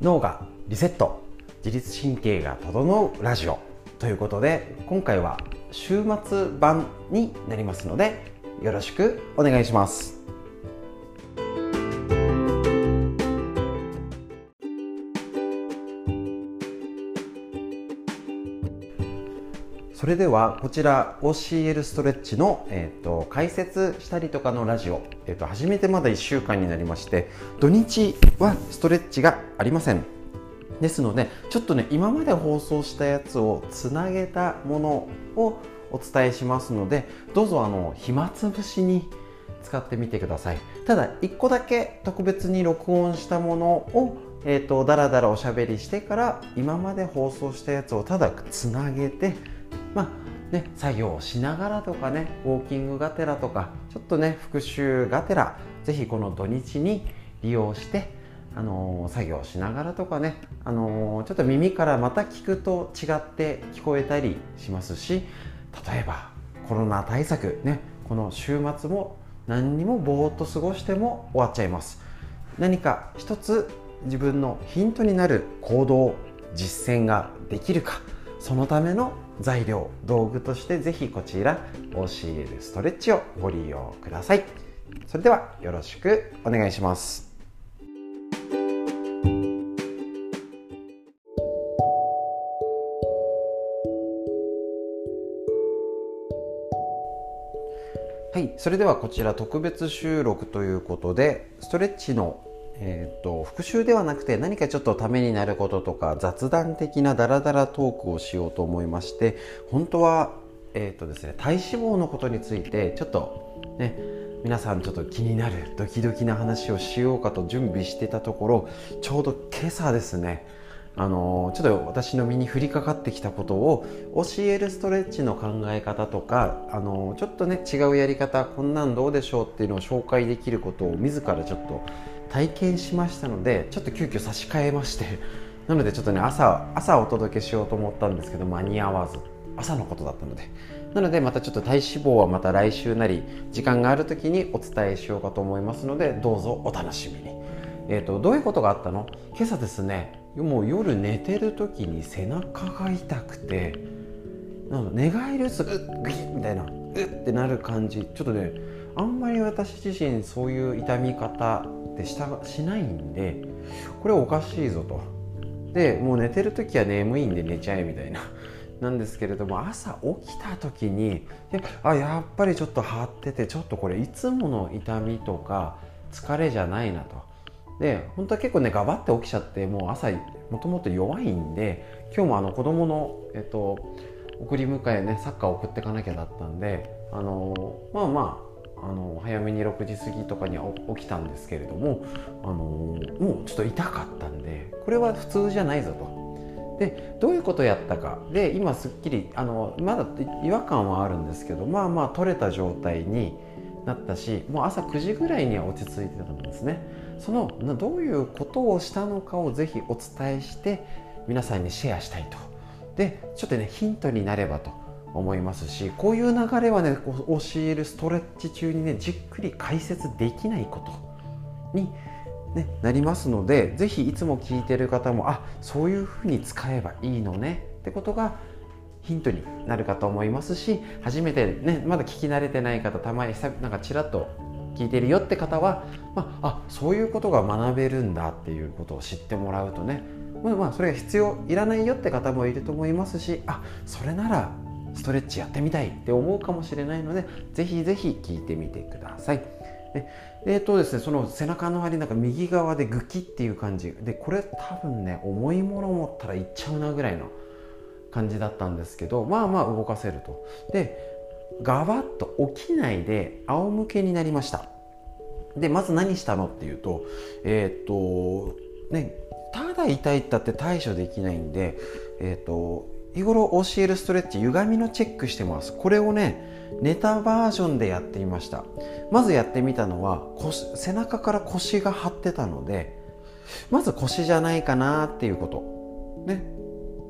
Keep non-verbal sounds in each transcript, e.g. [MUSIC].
脳がリセット。自律神経が整うラジオ。ということで今回は週末版になりますのでよろしくお願いします。それではこちら OCL ストレッチの、えーと、解説したりとかのラジオ、えーと、始めてまだ1週間になりまして土日はストレッチがありません。ですのでちょっとね今まで放送したやつをつなげたものをお伝えしますのでどうぞあの暇つぶしに使ってみてください。ただ1個だけ特別に録音したものをえーと、とだらだらおしゃべりしてから今まで放送したやつをただつなげてまあね、作業をしながらとかねウォーキングがてらとかちょっとね復習がてらぜひこの土日に利用してあのー、作業しながらとかね、あのー、ちょっと耳からまた聞くと違って聞こえたりしますし例えばコロナ対策ねこの週末も何にもぼーっと過ごしても終わっちゃいます。何か一つ自分のヒントになる行動実践ができるかそのための材料道具としてぜひこちら OCL ストレッチをご利用ください。それではよろしくお願いします。はいそれではこちら特別収録ということでストレッチのえーと、復習ではなくて何かちょっとためになることとか雑談的なダラダラトークをしようと思いまして本当は、えーとですね、体脂肪のことについてちょっとね皆さんちょっと気になるドキドキな話をしようかと準備してたところちょうど今朝ですねあのちょっと私の身に降りかかってきたことを教えるストレッチの考え方とかあのちょっとね違うやり方こんなんどうでしょうっていうのを紹介できることを自らちょっと体験しましたのでちょっと急遽差し替えまして [LAUGHS] なのでちょっとね朝朝お届けしようと思ったんですけど間に合わず朝のことだったので。なのでまたちょっと体脂肪はまた来週なり時間がある時にお伝えしようかと思いますのでどうぞお楽しみに、えーと、どういうことがあったの？今朝ですねもう夜寝てる時に背中が痛くてなんか寝返りすぐグッみたいなうってなる感じ。ちょっとねあんまり私自身そういう痛み方ってしたしないんでこれおかしいぞと。でもう寝てる時は眠いんで寝ちゃえみたいな。なんですけれども朝起きた時にあやっぱりちょっと張っててちょっとこれいつもの痛みとか疲れじゃないなと。で本当は結構ねガバって起きちゃってもう朝もともと弱いんで今日もあの子供のえっと送り迎えねサッカー送っていかなきゃだったんであのまあまああの早めに6時過ぎとかに起きたんですけれどもあのもうちょっと痛かったんでこれは普通じゃないぞと。でどういうことやったか。で今すっきりあのまだ違和感はあるんですけどまあまあ取れた状態になったしもう朝9時ぐらいには落ち着いてたんですね。そのどういうことをしたのかをぜひお伝えして皆さんにシェアしたいと。でちょっとねヒントになればと。思いますしこういう流れはね教えるストレッチ中にねじっくり解説できないことに、ね、なりますので是非いつも聞いてる方もあそういうふうに使えばいいのねってことがヒントになるかと思いますし初めてねまだ聞き慣れてない方たまになんかちらっと聞いてるよって方は、まあ、あそういうことが学べるんだっていうことを知ってもらうとねまあまあそれが必要いらないよって方もいると思いますしあそれならストレッチやってみたいって思うかもしれないのでぜひぜひ聞いてみてください。でえーとですね、その背中の張りなんか右側でグキっていう感じでこれ多分ね重いもの持ったらいっちゃうなぐらいの感じだったんですけどまあまあ動かせるとでガバッと起きないで仰向けになりましたでまず何したのっていうとえっ、ー、とねただ痛いったって対処できないんでえっ、ー、と日頃教えるストレッチ歪みのチェックしてます。これをねネタバージョンでやってみました。まずやってみたのは背中から腰が張ってたのでまず腰じゃないかなっていうこと。ね。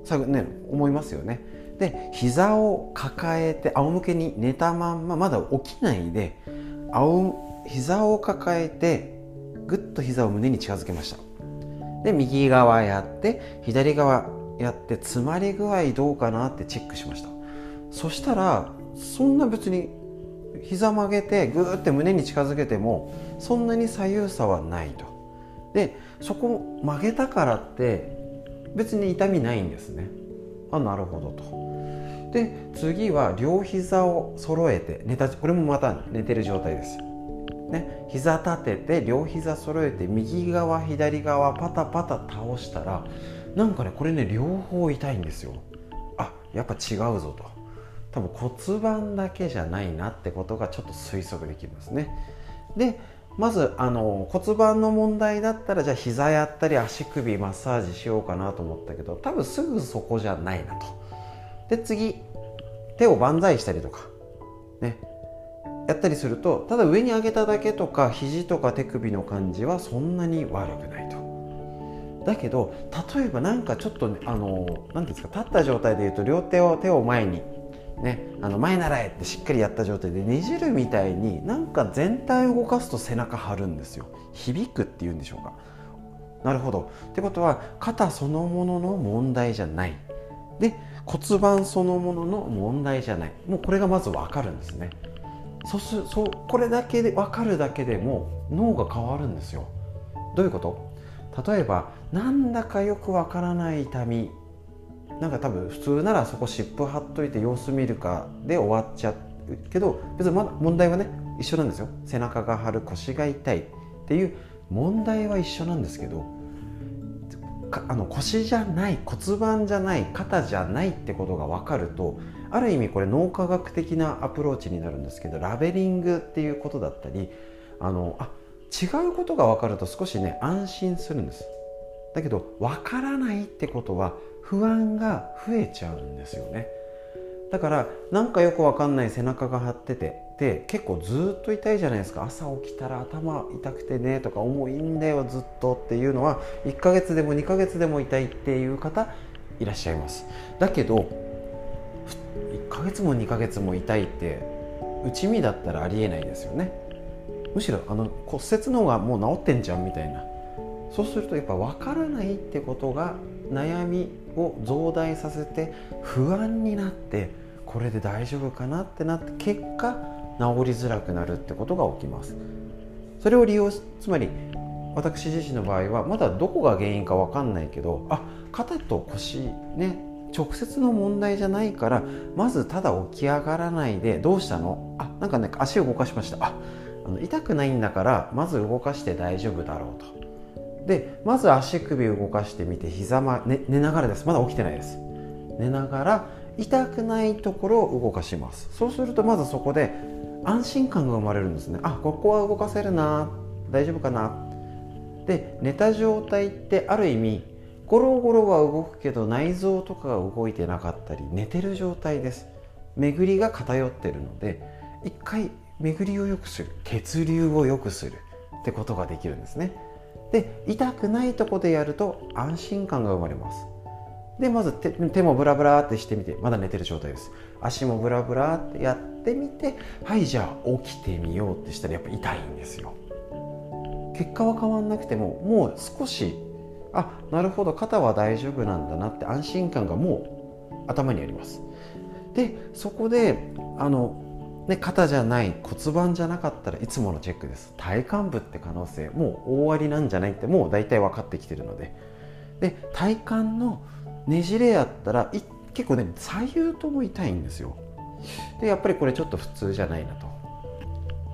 さね思いますよね。で膝を抱えて仰向けに寝たまんままだ起きないで仰膝を抱えてぐっと膝を胸に近づけました。で右側やって左側やって詰まり具合どうかなってチェックしました。そしたらそんな別に膝曲げてグーって胸に近づけてもそんなに左右差はないと。でそこ曲げたからって別に痛みないんですね。あなるほどと。で次は両膝を揃えて寝たこれもまた寝てる状態ですね膝立てて両膝揃えて右側左側パタパタ倒したらなんかねこれね両方痛いんですよ。あやっぱ違うぞと。多分骨盤だけじゃないなってことがちょっと推測できますね。でまずあの骨盤の問題だったらじゃあ膝やったり足首マッサージしようかなと思ったけど多分すぐそこじゃないなと。で次手を万歳したりとか。ね。やったりするとただ上に上げただけとか肘とか手首の感じはそんなに悪くないと。だけど例えばなんかちょっとねあの何ですか立った状態でいうと両手を手を前にね、あの前習えってしっかりやった状態でねじるみたいになんか全体を動かすと背中張るんですよ。響くっていうんでしょうか。なるほど。ってことは肩そのものの問題じゃない。で骨盤そのものの問題じゃない。もうこれがまず分かるんですね。そうすそうこれだけで分かるだけでも脳が変わるんですよ。どういうこと？例えばなんだかよくわからない痛みなんか多分普通ならそこ湿布貼っといて様子見るかで終わっちゃうけど別にまだ問題はね一緒なんですよ。背中が張る腰が痛いっていう問題は一緒なんですけどあの腰じゃない骨盤じゃない肩じゃないってことが分かるとある意味これ脳科学的なアプローチになるんですけどラベリングっていうことだったりあのあ違うことが分かると少しね安心するんです。だけど分からないってことは不安が増えちゃうんですよね。だからなんかよくわかんない背中が張っててで結構ずっと痛いじゃないですか。朝起きたら頭痛くてねとか重いんだよずっとっていうのは1ヶ月でも2ヶ月でも痛いっていう方いらっしゃいます。だけど1ヶ月も2ヶ月も痛いって内身だったらありえないですよね。むしろあの骨折の方がもう治ってんじゃんみたいな。そうするとやっぱ分からないってことが悩みを増大させて不安になってこれで大丈夫かなってなって結果治りづらくなるってことが起きます。それを利用しつまり私自身の場合はまだどこが原因か分かんないけどあ肩と腰ね直接の問題じゃないからまずただ起き上がらないでどうしたの？あなんかね足を動かしました。ああの痛くないんだからまず動かして大丈夫だろうと。でまず足首を動かしてみて膝ま、ね、寝ながらです。まだ起きてないです。寝ながら痛くないところを動かします。そうするとまずそこで安心感が生まれるんですね。あここは動かせるな。大丈夫かな。で寝た状態ってある意味ゴロゴロは動くけど内臓とかが動いてなかったり寝てる状態です。巡りが偏ってるので一回巡りを良くする血流を良くするってことができるんですね。で痛くないとこでやると安心感が生まれます。でまず手もブラブラってしてみてまだ寝てる状態です。足もブラブラってやってみてはいじゃあ起きてみようってしたらやっぱ痛いんですよ。結果は変わんなくてももう少しあなるほど肩は大丈夫なんだなって安心感がもう頭にあります。でそこであので肩じゃない骨盤じゃなかったらいつものチェックです。体幹部って可能性もう大ありなんじゃないってもう大体分かってきてるので。で体幹のねじれやったら結構ね左右とも痛いんですよ。でやっぱりこれちょっと普通じゃないなと。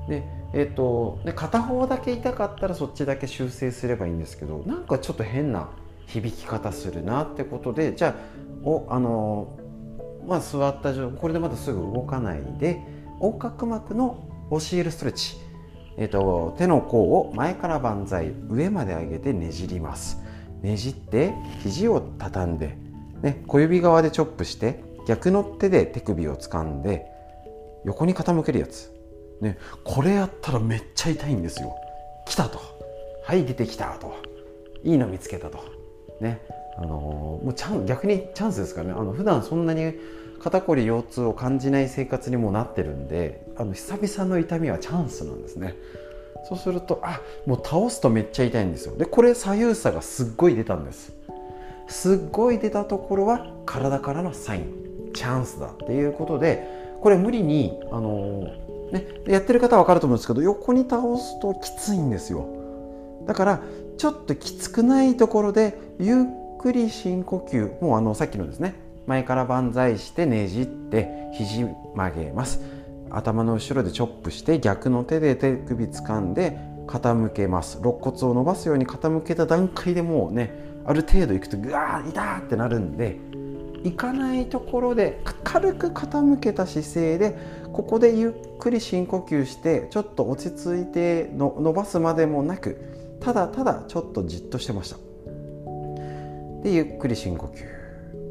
でえーと、で片方だけ痛かったらそっちだけ修正すればいいんですけどなんかちょっと変な響き方するなってことでじゃあおあのまあ座った状これでまだすぐ動かないで横隔膜の教えるストレッチ、えーと、手の甲を前から万歳上まで上げてねじります。ねじって肘を畳んで、ね、小指側でチョップして逆の手で手首を掴んで横に傾けるやつ、ね、これやったらめっちゃ痛いんですよ。来たと。はい出てきたと。いいの見つけたと。ねあのー、もうチャン逆にチャンスですからね。あの普段そんなに肩こり腰痛を感じない生活にもなってるんであの久々の痛みはチャンスなんですね。そうするとあもう倒すとめっちゃ痛いんですよ。でこれ左右差がすっごい出たんです。すっごい出たところは体からのサイン。チャンスだっていうことでこれ無理にあのー、ね、やってる方は分かると思うんですけど横に倒すときついんですよ。だからちょっときつくないところでゆっくり深呼吸。もうあのさっきのですね前から万歳してねじって肘曲げます。頭の後ろでチョップして逆の手で手首掴んで傾けます。肋骨を伸ばすように傾けた段階でもうねある程度いくとぐわー痛ってなるんでいかないところで軽く傾けた姿勢でここでゆっくり深呼吸してちょっと落ち着いての伸ばすまでもなくただただちょっとじっとしてました。でゆっくり深呼吸。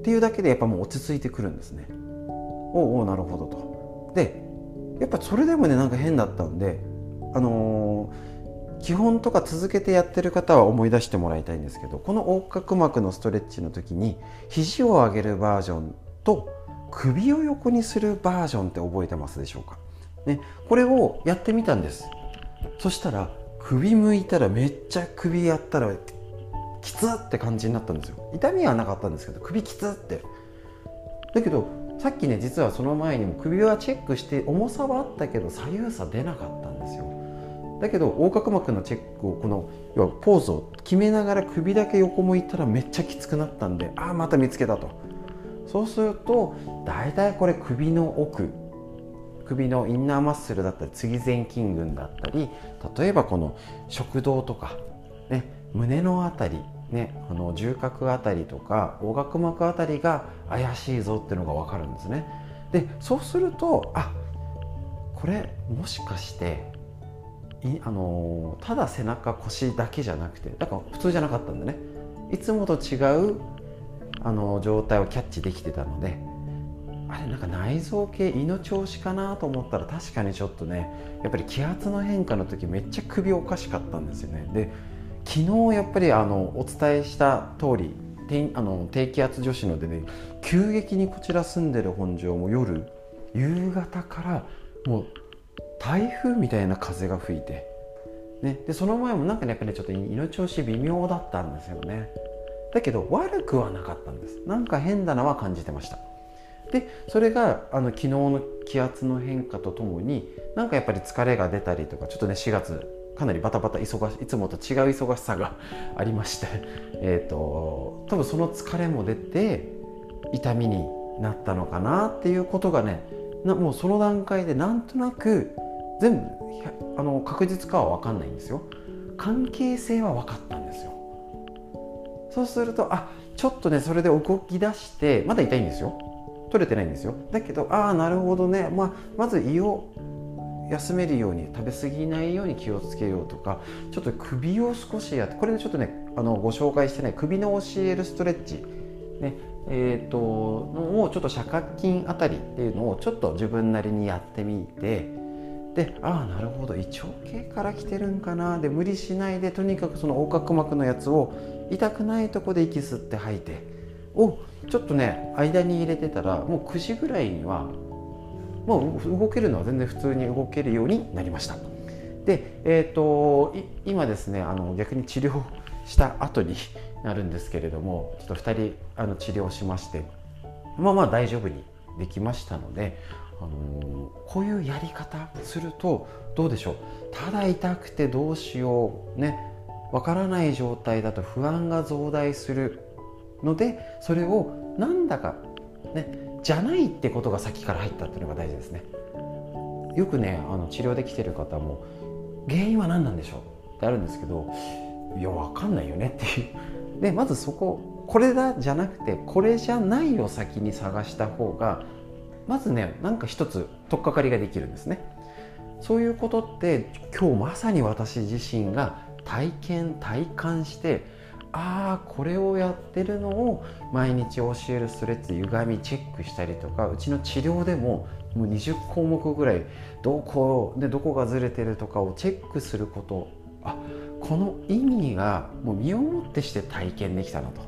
っていうだけでやっぱもう落ち着いてくるんですね。おおなるほどと。でやっぱそれでもねなんか変だったんであのー、基本とか続けてやってる方は思い出してもらいたいんですけどこの横隔膜のストレッチの時に肘を上げるバージョンと首を横にするバージョンって覚えてますでしょうか、ね、これをやってみたんです。そしたら首向いたらめっちゃ首やったらきつって感じになったんですよ。痛みはなかったんですけど首きつって。だけどさっきね実はその前にも首はチェックして重さはあったけど左右差出なかったんですよ。だけど横隔膜のチェックをこの要はポーズを決めながら首だけ横向いたらめっちゃきつくなったんでああまた見つけたと。そうすると大体これ首の奥。首のインナーマッスルだったり次前筋群だったり例えばこの食道とか、ね、胸の辺りね、あの重核あたりとか横隔膜あたりが怪しいぞっていうのが分かるんですね。でそうするとあこれもしかしていあのただ背中腰だけじゃなくてだから普通じゃなかったんでね。いつもと違うあの状態をキャッチできてたのであれなんか内臓系胃の調子かなと思ったら確かにちょっとねやっぱり気圧の変化の時めっちゃ首おかしかったんですよね。で昨日やっぱりあのお伝えした通りあの低気圧女子のでね急激にこちら住んでる本庄も夜夕方からもう台風みたいな風が吹いて、ね、でその前もなんかねやっぱり、ちょっと胃の調子微妙だったんですよね。だけど悪くはなかったんです。なんか変だなは感じてました。でそれがあの昨日の気圧の変化とともになんかやっぱり疲れが出たりとかちょっとね4月かなりバタバタ忙しいつもと違う忙しさがありまして、[LAUGHS] えーと、多分その疲れも出て痛みになったのかなっていうことがねなもうその段階でなんとなく全部あの確実かは分かんないんですよ。関係性は分かったんですよ。そうするとあちょっとねそれで動き出してまだ痛いんですよ。取れてないんですよ。だけどああなるほどね、まあ、まず胃を休めるように食べ過ぎないように気をつけようとかちょっと首を少しやってこれでちょっとねあのご紹介してない首の教えるストレッチ、ねえーと、のをちょっと斜角筋あたりっていうのをちょっと自分なりにやってみてでああなるほど胃腸系から来てるんかなで無理しないでとにかくその横隔膜のやつを痛くないとこで息吸って吐いてをちょっとね間に入れてたらもう9時ぐらいにはもう動けるのは全然普通に動けるようになりました。で、えーと、今ですねあの逆に治療した後になるんですけれどもちょっと2人あの治療しましてまあまあ大丈夫にできましたので、あのこういうやり方するとどうでしょう？ただ痛くてどうしようねわからない状態だと不安が増大するのでそれをなんだかねじゃないってことが先から入ったっていうのが大事ですね。よくねあの治療できてる方も原因は何なんでしょう？ってあるんですけどいや分かんないよねっていう。でまずそここれだじゃなくてこれじゃないを先に探した方がまずねなんか一つ取っかかりができるんですね。そういうことって今日まさに私自身が体験体感してああこれをやってるのを毎日教えるストレッチ歪みチェックしたりとかうちの治療でももう20項目ぐらいどこでどこがずれてるとかをチェックすること。あこの意味がもう身をもってして体験できたなと。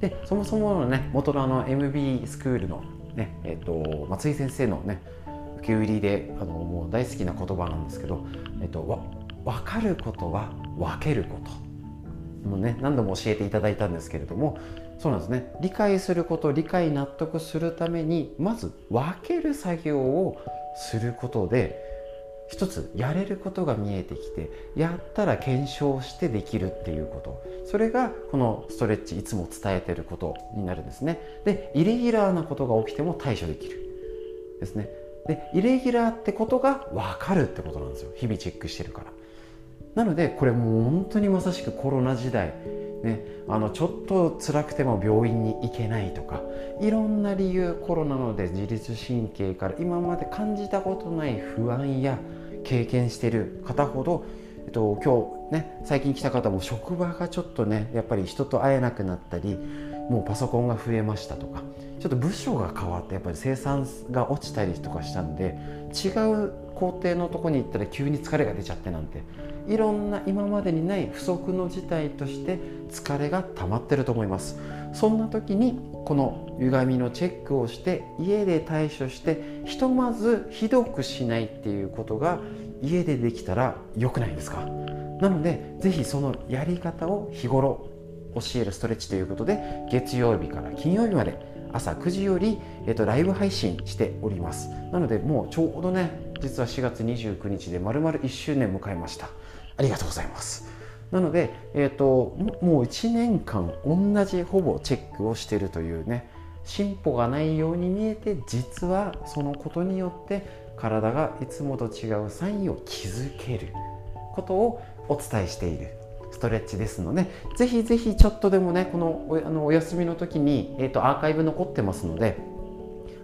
でそもそものね元のあの MB スクールのねえっ、と松井先生のね受け売りであのもう大好きな言葉なんですけど、えっと、分かることは分けること。もね何度も教えていただいたんですけれどもそうなんですね。理解すること理解納得するためにまず分ける作業をすることで一つやれることが見えてきてやったら検証してできるっていうこと。それがこのストレッチいつも伝えてることになるんですね。でイレギュラーなことが起きても対処できる。ですね。でイレギュラーってことが分かるってことなんですよ。日々チェックしてるから。なのでこれもう本当にまさしくコロナ時代ね、あのちょっと辛くても病院に行けないとかいろんな理由コロナので自律神経から今まで感じたことない不安や経験してる方ほど、えっと、今日ね最近来た方も職場がちょっとねやっぱり人と会えなくなったりもうパソコンが増えましたとかちょっと部署が変わってやっぱり生産が落ちたりとかしたんで違う工程のとこに行ったら急に疲れが出ちゃってなんていろんな今までにない不測の事態として疲れが溜まってると思います。そんな時にこの歪みのチェックをして家で対処してひとまずひどくしないっていうことが家でできたら良くないですか？なので是非そのやり方を日頃教えるストレッチということで月曜日から金曜日まで朝9時より、えっと、ライブ配信しております。なのでもうちょうどね実は4月29日で丸々1周年迎えました。ありがとうございます。なので、えーと、もう1年間同じほぼチェックをしてるというね進歩がないように見えて実はそのことによって体がいつもと違うサインを気づけることをお伝えしているストレッチですのでぜひぜひちょっとでもねこのおあのお休みの時に、えーとアーカイブ残ってますので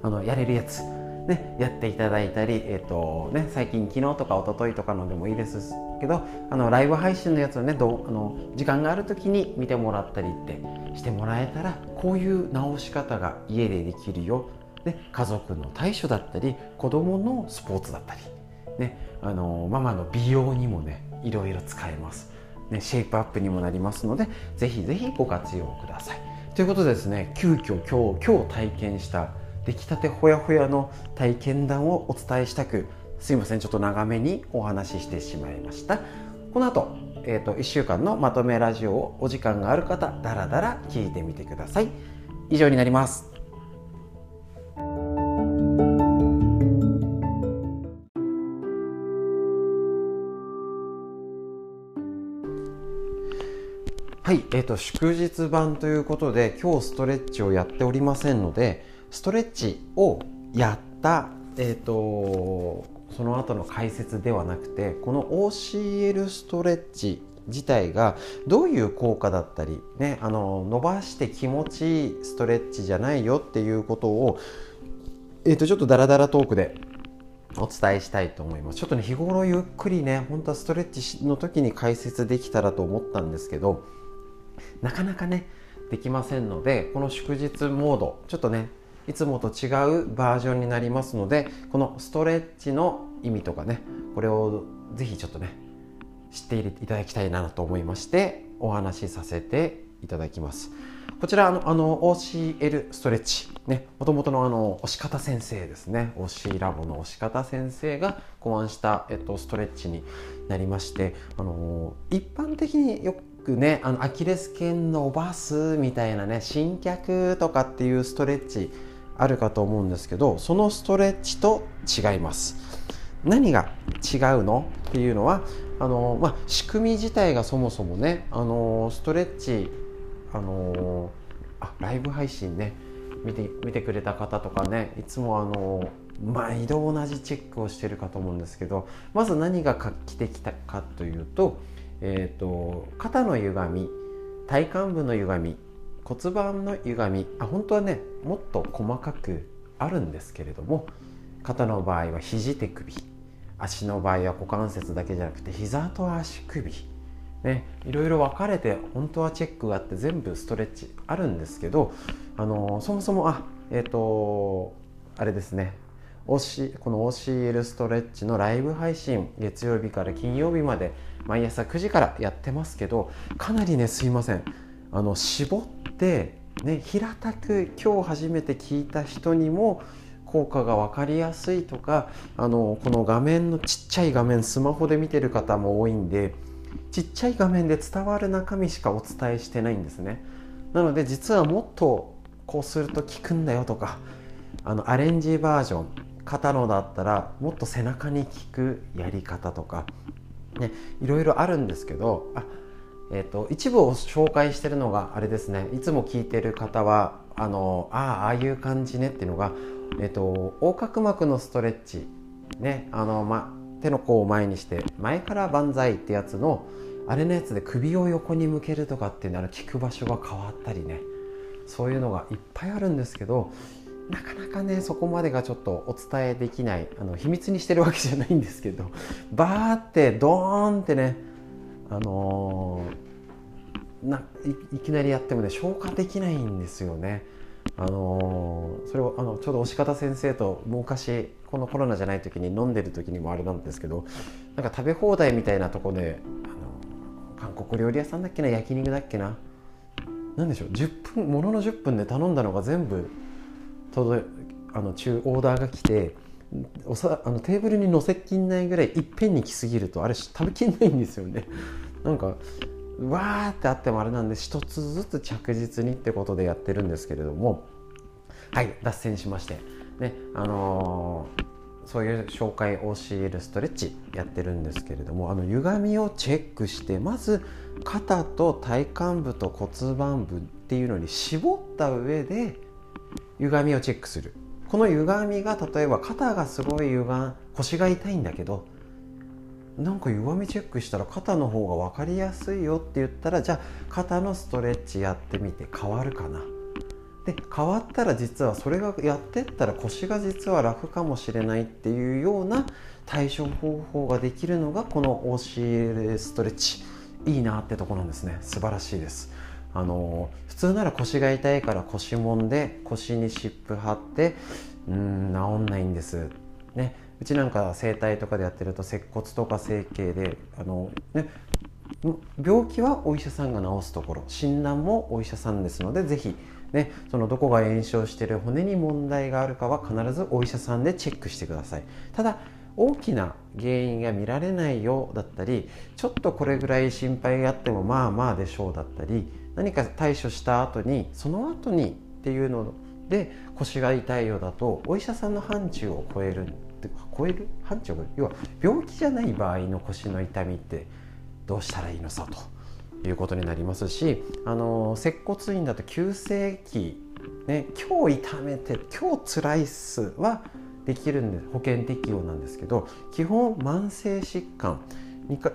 あのやれるやつね、やっていただいたり、えーとね、最近昨日とか一昨日とかのでもいいですけどあのライブ配信のやつをねどあの時間がある時に見てもらったりってしてもらえたらこういう直し方が家でできるよ、ね、家族の対処だったり子供のスポーツだったり、ね、あのママの美容にもねいろいろ使えます、ね、シェイプアップにもなりますのでぜひぜひご活用ください。ということでですね急遽今日今日体験した出来たてほやほやの体験談をお伝えしたくすいませんちょっと長めにお話ししてしまいました。この後、えーと、1週間のまとめラジオをお時間がある方だらだら聞いてみてください。以上になります。はい、えーと祝日版ということで今日ストレッチをやっておりませんのでストレッチをやった、えーと、その後の解説ではなくてこの OCL ストレッチ自体がどういう効果だったり、ね、あの伸ばして気持ちいいストレッチじゃないよっていうことを、えーと、ちょっとダラダラトークでお伝えしたいと思います。ちょっとね日頃ゆっくりね本当はストレッチの時に解説できたらと思ったんですけどなかなかねできませんのでこの祝日モードちょっとねいつもと違うバージョンになりますのでこのストレッチの意味とかねこれをぜひちょっとね知っていただきたいなと思いましてお話しさせていただきます。こちらあのあの OCL ストレッチねもともとのあの押し方先生ですね。OC ラボの押し方先生が考案した、えっと、ストレッチになりましてあの一般的によくねあのアキレス腱伸ばすみたいなね新脚とかっていうストレッチあるかと思うんですけどそのストレッチと違います。何が違うのっていうのはあの、まあ、仕組み自体がそもそもねあのストレッチあのあライブ配信ね見て見てくれた方とかねいつもあの毎度同じチェックをしてるかと思うんですけどまず何が画期的かというと,、えーと肩の歪み体幹部の歪み骨盤の歪みあ本当はねもっと細かくあるんですけれども肩の場合は肘手首足の場合は股関節だけじゃなくて膝と足首ねいろいろ分かれて本当はチェックがあって全部ストレッチあるんですけどあのそもそもあえっ、ー、とあれですねこの OCL ストレッチのライブ配信月曜日から金曜日まで毎朝9時からやってますけどかなりねすいません。あの絞って、ね、平たく今日初めて聞いた人にも効果が分かりやすいとかあのこの画面のちっちゃい画面スマホで見てる方も多いんでちっちゃい画面で伝わる中身しかお伝えしてないんですね。なので実はもっとこうすると効くんだよとかあのアレンジバージョン肩のだったらもっと背中に効くやり方とか、ね、いろいろあるんですけどあ、えーと、一部を紹介してるのがあれですね。いつも聞いてる方はあのあああいう感じねっていうのが、えーと、横隔膜のストレッチ、ねあのま、手の甲を前にして前から万歳ってやつのあれのやつで首を横に向けるとかっていうのは効く場所が変わったりね。そういうのがいっぱいあるんですけどなかなかねそこまでがちょっとお伝えできないあの秘密にしてるわけじゃないんですけどバーってドーンってねあのー、いきなりやってもね消化できないんですよね。あのー、それをあのちょうど押方先生と昔このコロナじゃない時に飲んでる時にもあれなんですけどなんか食べ放題みたいなとこで、あの韓国料理屋さんだっけな焼肉だっけな何でしょう10分ものの10分で頼んだのが全部届あの中オーダーが来ておさあのテーブルに乗せきんないぐらいいっぺんに来すぎるとあれ食べきんないんですよね。なんかわーってあってもあれなんで一つずつ着実にってことでやってるんですけれども。はい脱線しまして。ねあのー、そういう紹介 OCL ストレッチやってるんですけれどもあの歪みをチェックしてまず肩と体幹部と骨盤部っていうのに絞った上で歪みをチェックする。この歪みが例えば肩がすごい歪ん腰が痛いんだけどなんか歪みチェックしたら肩の方が分かりやすいよって言ったらじゃあ肩のストレッチやってみて変わるかな。で変わったら実はそれがやってったら腰が実は楽かもしれないっていうような対処方法ができるのがこの OCL ストレッチ。いいなってとこなんですね。素晴らしいです。あの普通なら腰が痛いから腰もんで腰に湿布貼ってうん治んないんです。ね。うちなんか整体とかでやってると接骨とか整形であの、ね、病気はお医者さんが治すところ。診断もお医者さんですので是非ね、そのどこが炎症してる骨に問題があるかは必ずお医者さんでチェックしてください。ただ大きな原因が見られないようだったりちょっとこれぐらい心配があってもまあまあでしょうだったり何か対処した後にその後にっていうので腰が痛いようだとお医者さんの範疇を超える超える範疇を要は病気じゃない場合の腰の痛みってどうしたらいいのさということになりますしあの接骨院だと急性期、ね、今日痛めて今日つらいっすはできるんで保険適用なんですけど基本慢性疾患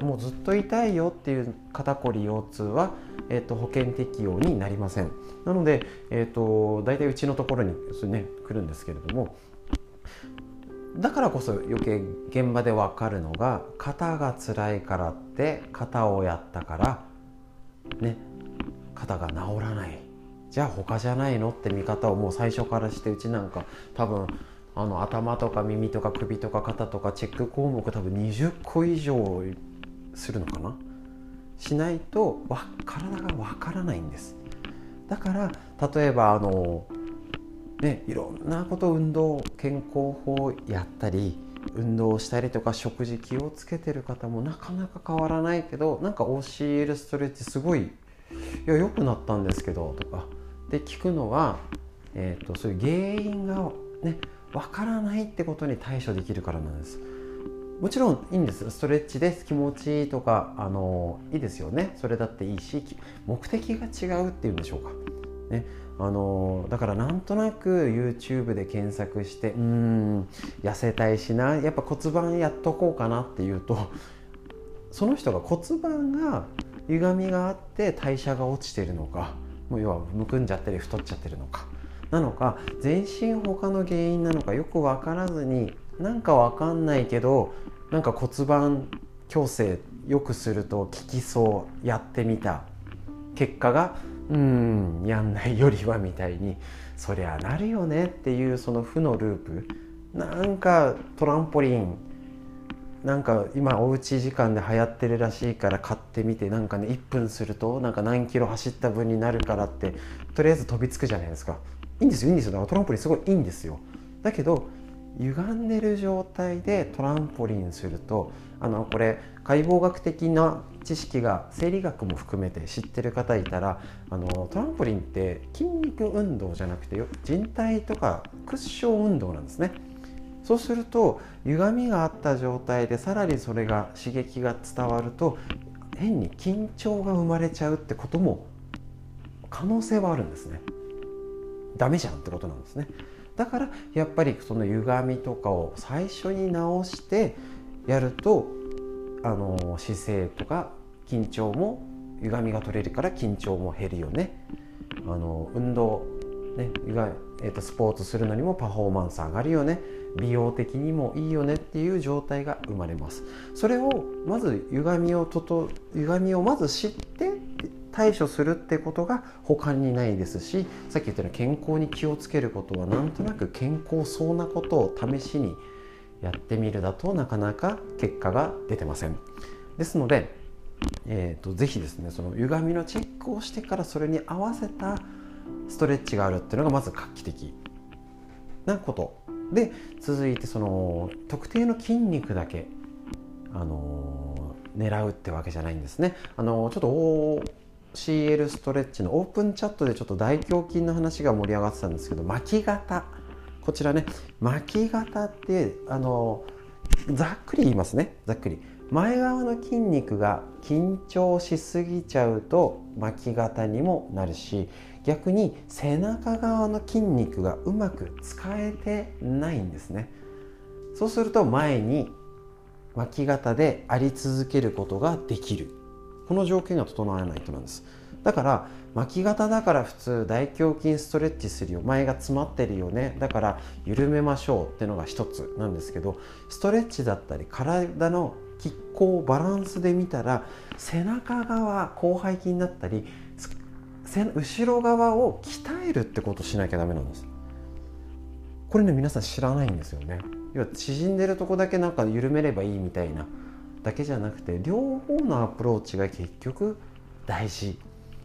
もうずっと痛いよっていう肩こり腰痛は、えーと、保険適用になりません。なので、えーと、大体うちのところに、ね、来るんですけれどもだからこそ余計現場で分かるのが肩が辛いからって肩をやったからね肩が治らない。じゃあ他じゃないのって見方をもう最初からしてうちなんか多分あの頭とか耳とか首とか肩とかチェック項目多分20個以上するのかな？しないと体がわからないんです。だから例えばあのねいろんなこと運動健康法やったり運動したりとか食事気をつけてる方もなかなか変わらないけどなんか OCL ストレッチすごいいや良くなったんですけどとか。で聞くのは、えーとそういう原因がねわからないってことに対処できるからなんです。もちろんいいんです。ストレッチです。気持ちいいとかあのいいですよね。それだっていいし目的が違うっていうんでしょうか。ね。あのだからなんとなく YouTube で検索してうん痩せたいしな。やっぱ骨盤やっとこうかなっていうとその人が骨盤が歪みがあって代謝が落ちてるのかもう要はむくんじゃったり太っちゃってるのか。なのか全身他の原因なのかよく分からずになんか分かんないけどなんか骨盤矯正よくすると効きそうやってみた。結果がうんやんないよりはみたいにそりゃなるよねっていうその負のループ。なんかトランポリン。なんか今おうち時間で流行ってるらしいから買ってみてなんかね1分するとなんか何キロ走った分になるからってとりあえず飛びつくじゃないですか。いいんですよいいんですよ。だからトランポリンすごいいいんですよ。だけど歪んでる状態でトランポリンするとあのこれ解剖学的な知識が生理学も含めて知ってる方いたらあのトランポリンって筋肉運動じゃなくて人体とかクッション運動なんですね。そうすると歪みがあった状態でさらにそれが刺激が伝わると変に緊張が生まれちゃうってことも可能性はあるんですね。ダメじゃんってことなんですね。だからやっぱりその歪みとかを最初に直してやるとあの姿勢とか緊張も歪みが取れるから緊張も減るよね。あの運動ねえーと、スポーツするのにもパフォーマンス上がるよね。美容的にもいいよねっていう状態が生まれます。それをまず歪みをとと歪みをまず知って対処するってことが他にないですしさっき言ったように健康に気をつけることはなんとなく健康そうなことを試しにやってみるだとなかなか結果が出てませんですので、えーと、ぜひですねその歪みのチェックをしてからそれに合わせたストレッチがあるっていうのがまず画期的なことで続いてその特定の筋肉だけ、あのー、狙うってわけじゃないんですね。あの、ちょっと CL ストレッチのオープンチャットでちょっと大胸筋の話が盛り上がってたんですけど巻き型。こちらね巻き型ってあのざっくり言いますね。ざっくり。前側の筋肉が緊張しすぎちゃうと巻き型にもなるし逆に背中側の筋肉がうまく使えてないんですね。そうすると前に巻き型であり続けることができる。この条件が整わないとなんです。だから巻き型だから普通大胸筋ストレッチするよ。前が詰まってるよね。だから緩めましょうってのが一つなんですけどストレッチだったり体の拮抗バランスで見たら背中側広背筋だったり後ろ側を鍛えるってことをしなきゃダメなんです。これね皆さん知らないんですよね。要は縮んでるとこだけなんか緩めればいいみたいなだけじゃなくて両方のアプローチが結局大事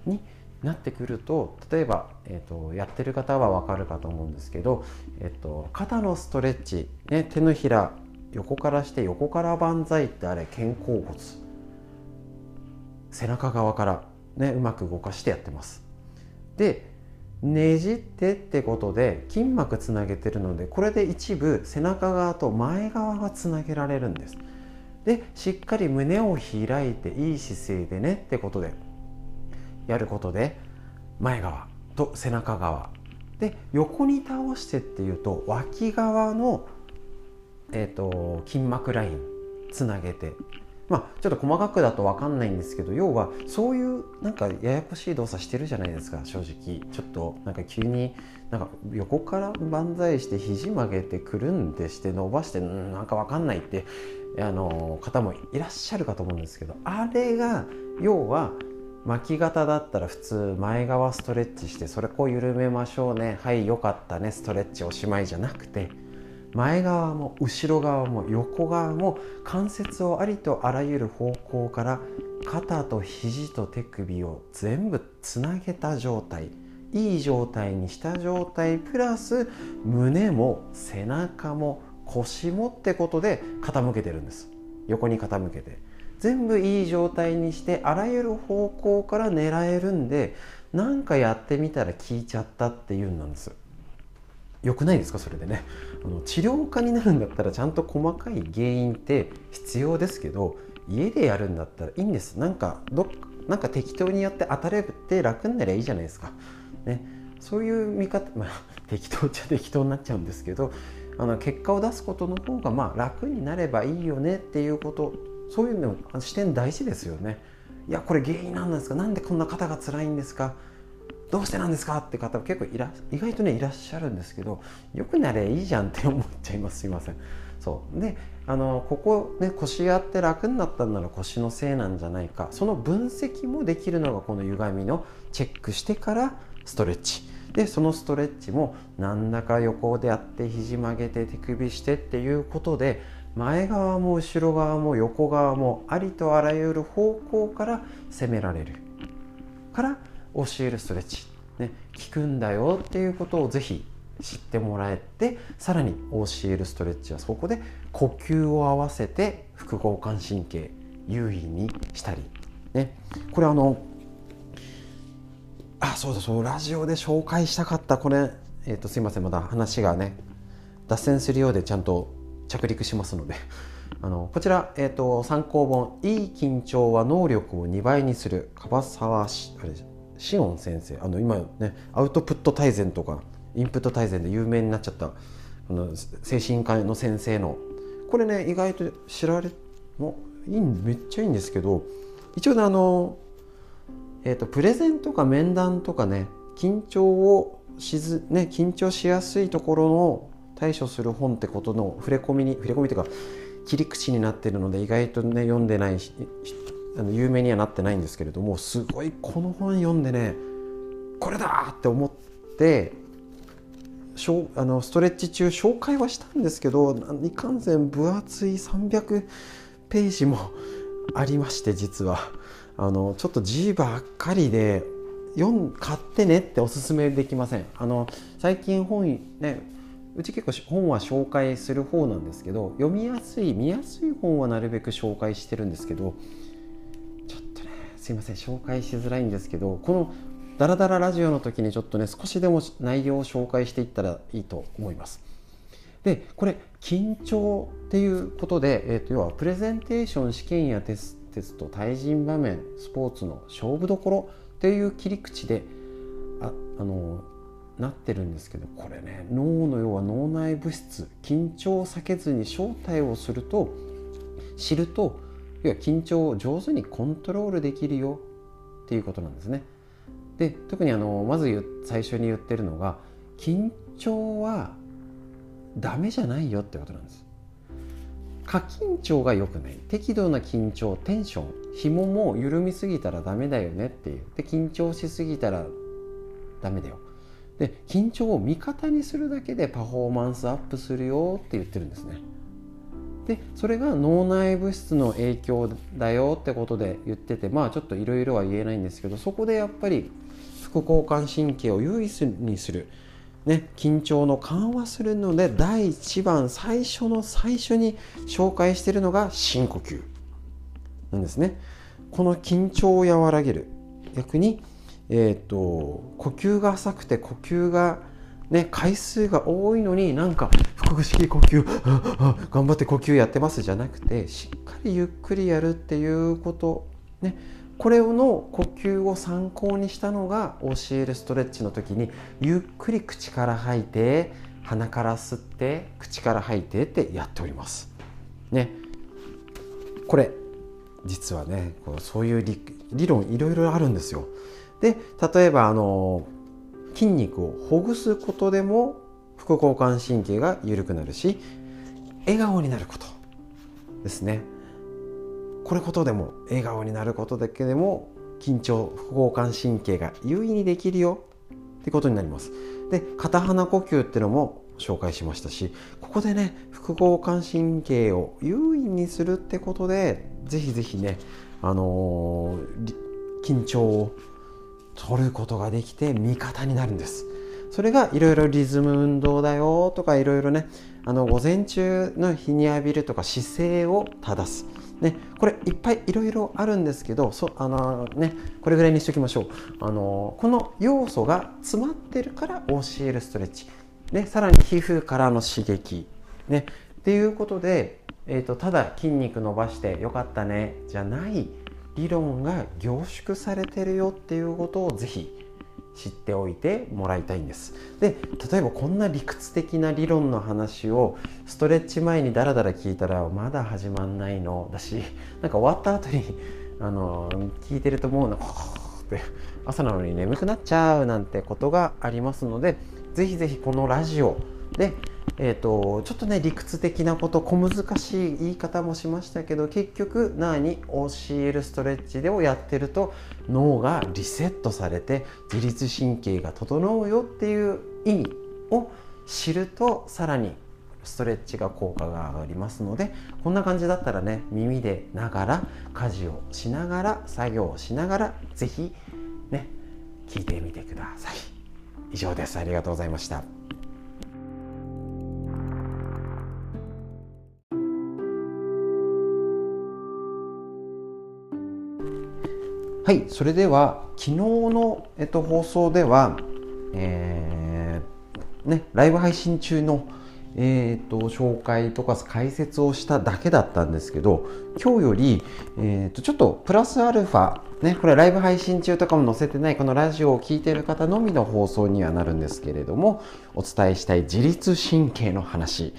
になってくると例えば、えーと、やってる方は分かるかと思うんですけど、えーと、肩のストレッチ、ね、手のひら横からして横から万歳ってあれ肩甲骨背中側から、ね、うまく動かしてやってます。でねじってってことで筋膜つなげてるのでこれで一部背中側と前側がつなげられるんです。でしっかり胸を開いていい姿勢でねってことでやることで前側と背中側。で横に倒してっていうと脇側の、えーと、筋膜ラインつなげて。まあちょっと細かくだと分かんないんですけど要はそういうなんかややこしい動作してるじゃないですか正直。ちょっとなんか急になんか横から万歳して肘曲げてくるんでして伸ばしてなんか分かんないってあの方もいらっしゃるかと思うんですけどあれが要は巻き型だったら普通前側ストレッチしてそれこう緩めましょうねはいよかったねストレッチおしまいじゃなくて前側も後ろ側も横側も関節をありとあらゆる方向から肩と肘と手首を全部つなげた状態いい状態にした状態プラス胸も背中も腰もってことで傾けてるんです。横に傾けて。全部いい状態にしてあらゆる方向から狙えるんで何かやってみたら効いちゃったっていうんなんです。よくないですか？それでね。あの治療家になるんだったらちゃんと細かい原因って必要ですけど家でやるんだったらいいんです。なんかどなんか適当にやって当たれて楽になりゃいいじゃないですか。ね。そういう見方まあ適当っちゃ適当になっちゃうんですけどあの結果を出すことの方がまあ楽になればいいよねっていうことそういうの視点大事ですよね。いやこれ原因なんですか？なんでこんな肩が辛いんですか？どうしてなんですか？って方結構いら意外とねいらっしゃるんですけどよくなれいいじゃんって思っちゃいます。すいません。そう。であのここね腰やって楽になったんなら腰のせいなんじゃないか。その分析もできるのがこの歪みのチェックしてからストレッチ。でそのストレッチも何らか横でやって肘曲げて手首してっていうことで前側も後ろ側も横側もありとあらゆる方向から攻められる。から教えるストレッチ、ね、効くんだよっていうことをぜひ知ってもらえてさらに OCL ストレッチはそこで呼吸を合わせて副交感神経優位にしたり、ね、これあのあそうだそうラジオで紹介したかったこれ、えーと、すいませんまだ話がね脱線するようでちゃんと着陸しますので。[LAUGHS] あのこちら、えーと、参考本「いい緊張は能力を2倍にする」樺沢しあれシオン先生。あの今ねアウトプット大全とかインプット大全で有名になっちゃったあの精神科の先生の。これね意外と知られもいいめっちゃいいんですけど一応ねあのえーと、プレゼンとか面談とかね緊張をしず、ね、緊張しやすいところの対処する本ってことの触れ込みに触れ込みというか切り口になってるので意外とね読んでないあの有名にはなってないんですけれどもすごいこの本読んでねこれだって思ってしょあのストレッチ中紹介はしたんですけどいかんせん分厚い300ページもありまして実は。あのちょっと字ばっかりで読ん買ってねっておすすめできませんあの最近本ねうち結構本は紹介する方なんですけど読みやすい見やすい本はなるべく紹介してるんですけどちょっとねすいません紹介しづらいんですけどこのダラダララジオの時にちょっとね少しでも内容を紹介していったらいいと思います。でこれ緊張っていうことで、えー、と要はプレゼンテーション試験やテステスト対人場面スポーツの勝負どころっていう切り口でああのなってるんですけどこれね脳の要は脳内物質緊張を避けずに招待をすると知ると要は緊張を上手にコントロールできるよっていうことなんですね。で特にあのまず最初に言ってるのが緊張はダメじゃないよってことなんです。過緊張が良くない。適度な緊張テンション。紐も緩みすぎたらダメだよねっていう。で緊張しすぎたらダメだよ。で緊張を味方にするだけでパフォーマンスアップするよって言ってるんですね。でそれが脳内物質の影響だよってことで言っててまあちょっといろいろは言えないんですけどそこでやっぱり副交感神経を優位にする、ね、緊張の緩和するので第1番最初の最初に紹介しているのが深呼吸。なんですね。この緊張を和らげる。逆にえーと、呼吸が浅くて呼吸が、ね、回数が多いのになんか腹式呼吸頑張って呼吸やってますじゃなくてしっかりゆっくりやるっていうこと、ね、これの呼吸を参考にしたのが教えるストレッチの時にゆっくり口から吐いて鼻から吸って口から吐いてってやっております。ね、これ実はねこうそういう理論いろいろあるんですよ。で例えばあの筋肉をほぐすことでも副交感神経が緩くなるし笑顔になることですねこれことでも笑顔になることだけでも緊張副交感神経が優位にできるよってことになります。で片鼻呼吸っていうのも紹介しましたしここでね副交感神経を優位にするってことでぜひぜひねあのー、緊張を取ることができて味方になるんです。それがいろいろリズム運動だよとかいろいろねあの午前中の日に浴びるとか姿勢を正す。ね、これいっぱいいろいろあるんですけどそあの、ね、これぐらいにしておきましょう。あのこの要素が詰まってるから教えるストレッチ、ね、さらに皮膚からの刺激、ね、っていうことで、えーとただ筋肉伸ばしてよかったねじゃない理論が凝縮されてるよっていうことをぜひ知っておいてもらいたいんです。で例えばこんな理屈的な理論の話をストレッチ前にダラダラ聞いたらまだ始まんないのだし [LAUGHS] なんか終わった後にあの聞いてると思うのって朝なのに眠くなっちゃうなんてことがありますのでぜひぜひこのラジオでえーと、ちょっとね理屈的なこと小難しい言い方もしましたけど結局何？教えるストレッチでをやってると脳がリセットされて自律神経が整うよっていう意味を知るとさらにストレッチが効果が上がりますのでこんな感じだったらね耳でながら家事をしながら作業をしながら是非ね聞いてみてください。以上です。ありがとうございました。はいそれでは昨日の、えっと、放送では、えーね、ライブ配信中のえーと、紹介とか解説をしただけだったんですけど今日より、えーと、ちょっとプラスアルファねこれライブ配信中とかも載せてないこのラジオを聴いている方のみの放送にはなるんですけれどもお伝えしたい自律神経の話。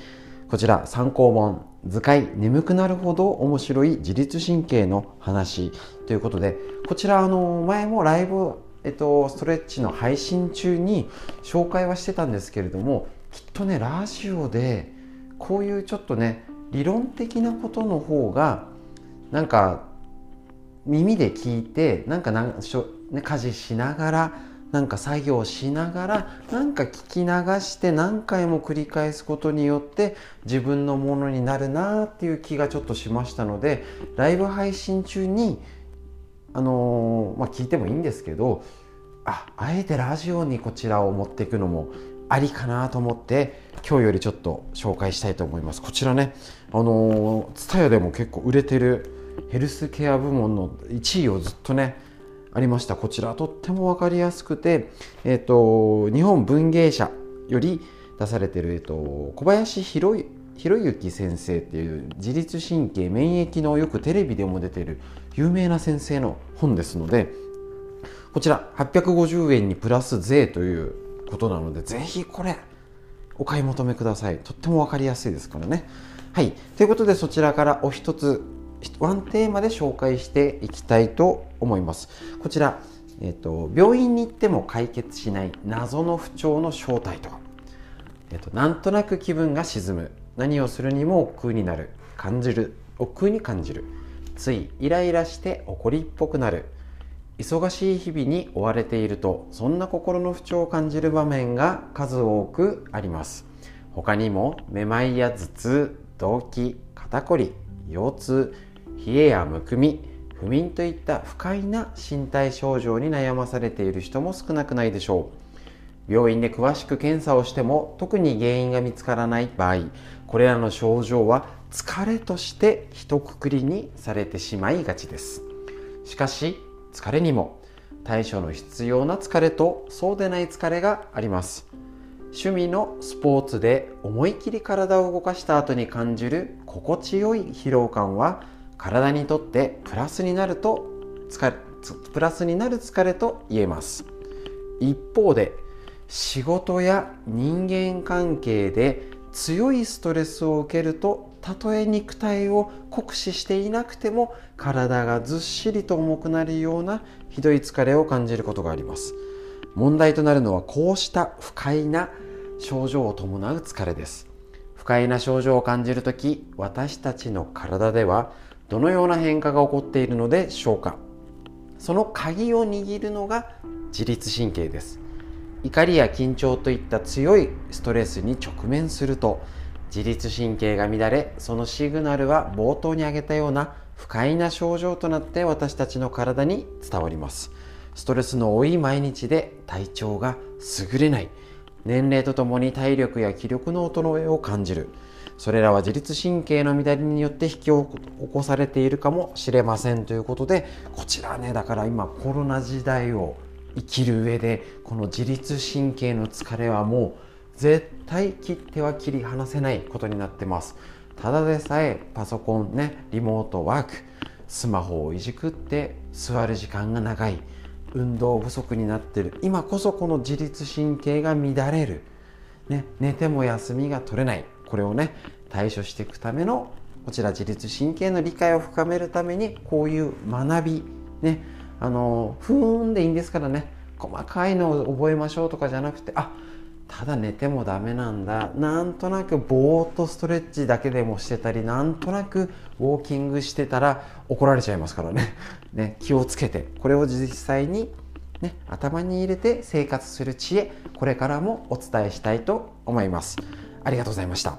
こちら参考本。図解眠くなるほど面白い自律神経の話ということでこちらあの前もライブえっと、ストレッチの配信中に紹介はしてたんですけれどもきっとねラジオでこういうちょっとね理論的なことの方がなんか耳で聞いてなんかなんしょ、ね、家事しながらなんか作業しながらなんか聞き流して何回も繰り返すことによって自分のものになるなっていう気がちょっとしましたのでライブ配信中にあのー、まあ、聞いてもいいんですけどああえてラジオにこちらを持っていくのもありかなと思って今日よりちょっと紹介したいと思います。こちらねあの TSUTAYA でも結構売れてるヘルスケア部門の1位をずっとねありましたこちらとっても分かりやすくて、えーと、日本文芸社より出されてる、えーと、小林博之先生っていう自律神経免疫のよくテレビでも出てる有名な先生の本ですのでこちら850円にプラス税ということなので、ぜひこれ、お買い求めください。とっても分かりやすいですからね。はい。ということで、そちらからお一つ、ワンテーマで紹介していきたいと思います。こちら、えーと、病院に行っても解決しない謎の不調の正体とは、えーと、なんとなく気分が沈む。何をするにも億劫になる。感じる。億劫に感じる。ついイライラして怒りっぽくなる。忙しい日々に追われているとそんな心の不調を感じる場面が数多くあります。他にもめまいや頭痛動悸肩こり腰痛冷えやむくみ不眠といった不快な身体症状に悩まされている人も少なくないでしょう。病院で詳しく検査をしても特に原因が見つからない場合これらの症状は疲れとして一括りにされてしまいがちです。しかし疲れにも対処の必要な疲れとそうでない疲れがあります。趣味のスポーツで思い切り体を動かした後に感じる心地よい疲労感は体にとってプラスになると疲れプラスになる疲れと言えます。一方で仕事や人間関係で強いストレスを受けるとたとえ肉体を酷使していなくても体がずっしりと重くなるようなひどい疲れを感じることがあります。問題となるのはこうした不快な症状を伴う疲れです。不快な症状を感じるとき私たちの体ではどのような変化が起こっているのでしょうか？その鍵を握るのが自律神経です。怒りや緊張といった強いストレスに直面すると自律神経が乱れそのシグナルは冒頭に挙げたような不快な症状となって私たちの体に伝わります。ストレスの多い毎日で体調が優れない。年齢とともに体力や気力の衰えを感じる。それらは自律神経の乱れによって引き起こされているかもしれませんということでこちらねだから今コロナ時代を生きる上でこの自律神経の疲れはもう絶対切っては切り離せないことになってます。ただでさえパソコンねリモートワークスマホをいじくって座る時間が長い。運動不足になってる。今こそこの自律神経が乱れる、ね、寝ても休みが取れない。これをね対処していくためのこちら自律神経の理解を深めるためにこういう学びねあの不運でいいんですからね細かいのを覚えましょうとかじゃなくてあただ寝てもダメなんだなんとなくぼーっとストレッチだけでもしてたりなんとなくウォーキングしてたら怒られちゃいますからね。[LAUGHS] ね気をつけてこれを実際に、ね、頭に入れて生活する知恵これからもお伝えしたいと思います。ありがとうございました。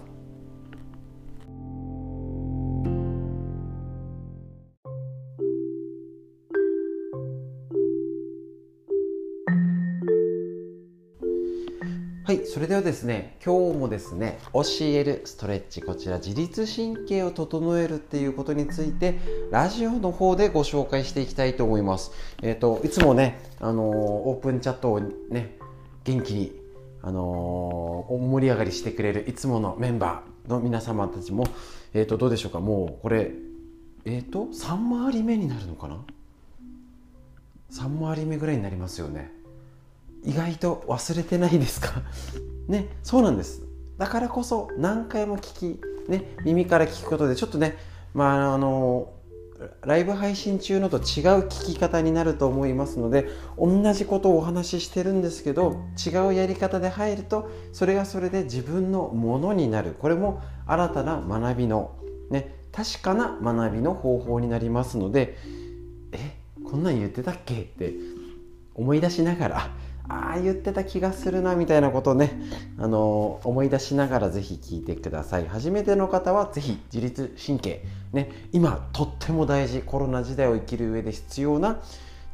はいそれではですね今日もですね教えるストレッチこちら自律神経を整えるっていうことについてラジオの方でご紹介していきたいと思います。えっ、ー、といつもねあのー、オープンチャットをね元気にあのー、盛り上がりしてくれるいつものメンバーの皆様たちもえっ、とどうでしょうか？もうこれえっ、と3回り目になるのかな？3回り目ぐらいになりますよね。意外と忘れてないですか？[LAUGHS] ねそうなんです。だからこそ何回も聞き、ね、耳から聞くことでちょっとねまああのライブ配信中のと違う聞き方になると思いますので同じことをお話ししてるんですけど違うやり方で入るとそれがそれで自分のものになる。これも新たな学びの、ね、確かな学びの方法になりますのでえこんなん言ってたっけ？って思い出しながらああ言ってた気がするなみたいなことをね、あの、思い出しながらぜひ聞いてください。初めての方はぜひ自律神経ね。今とっても大事。コロナ時代を生きる上で必要な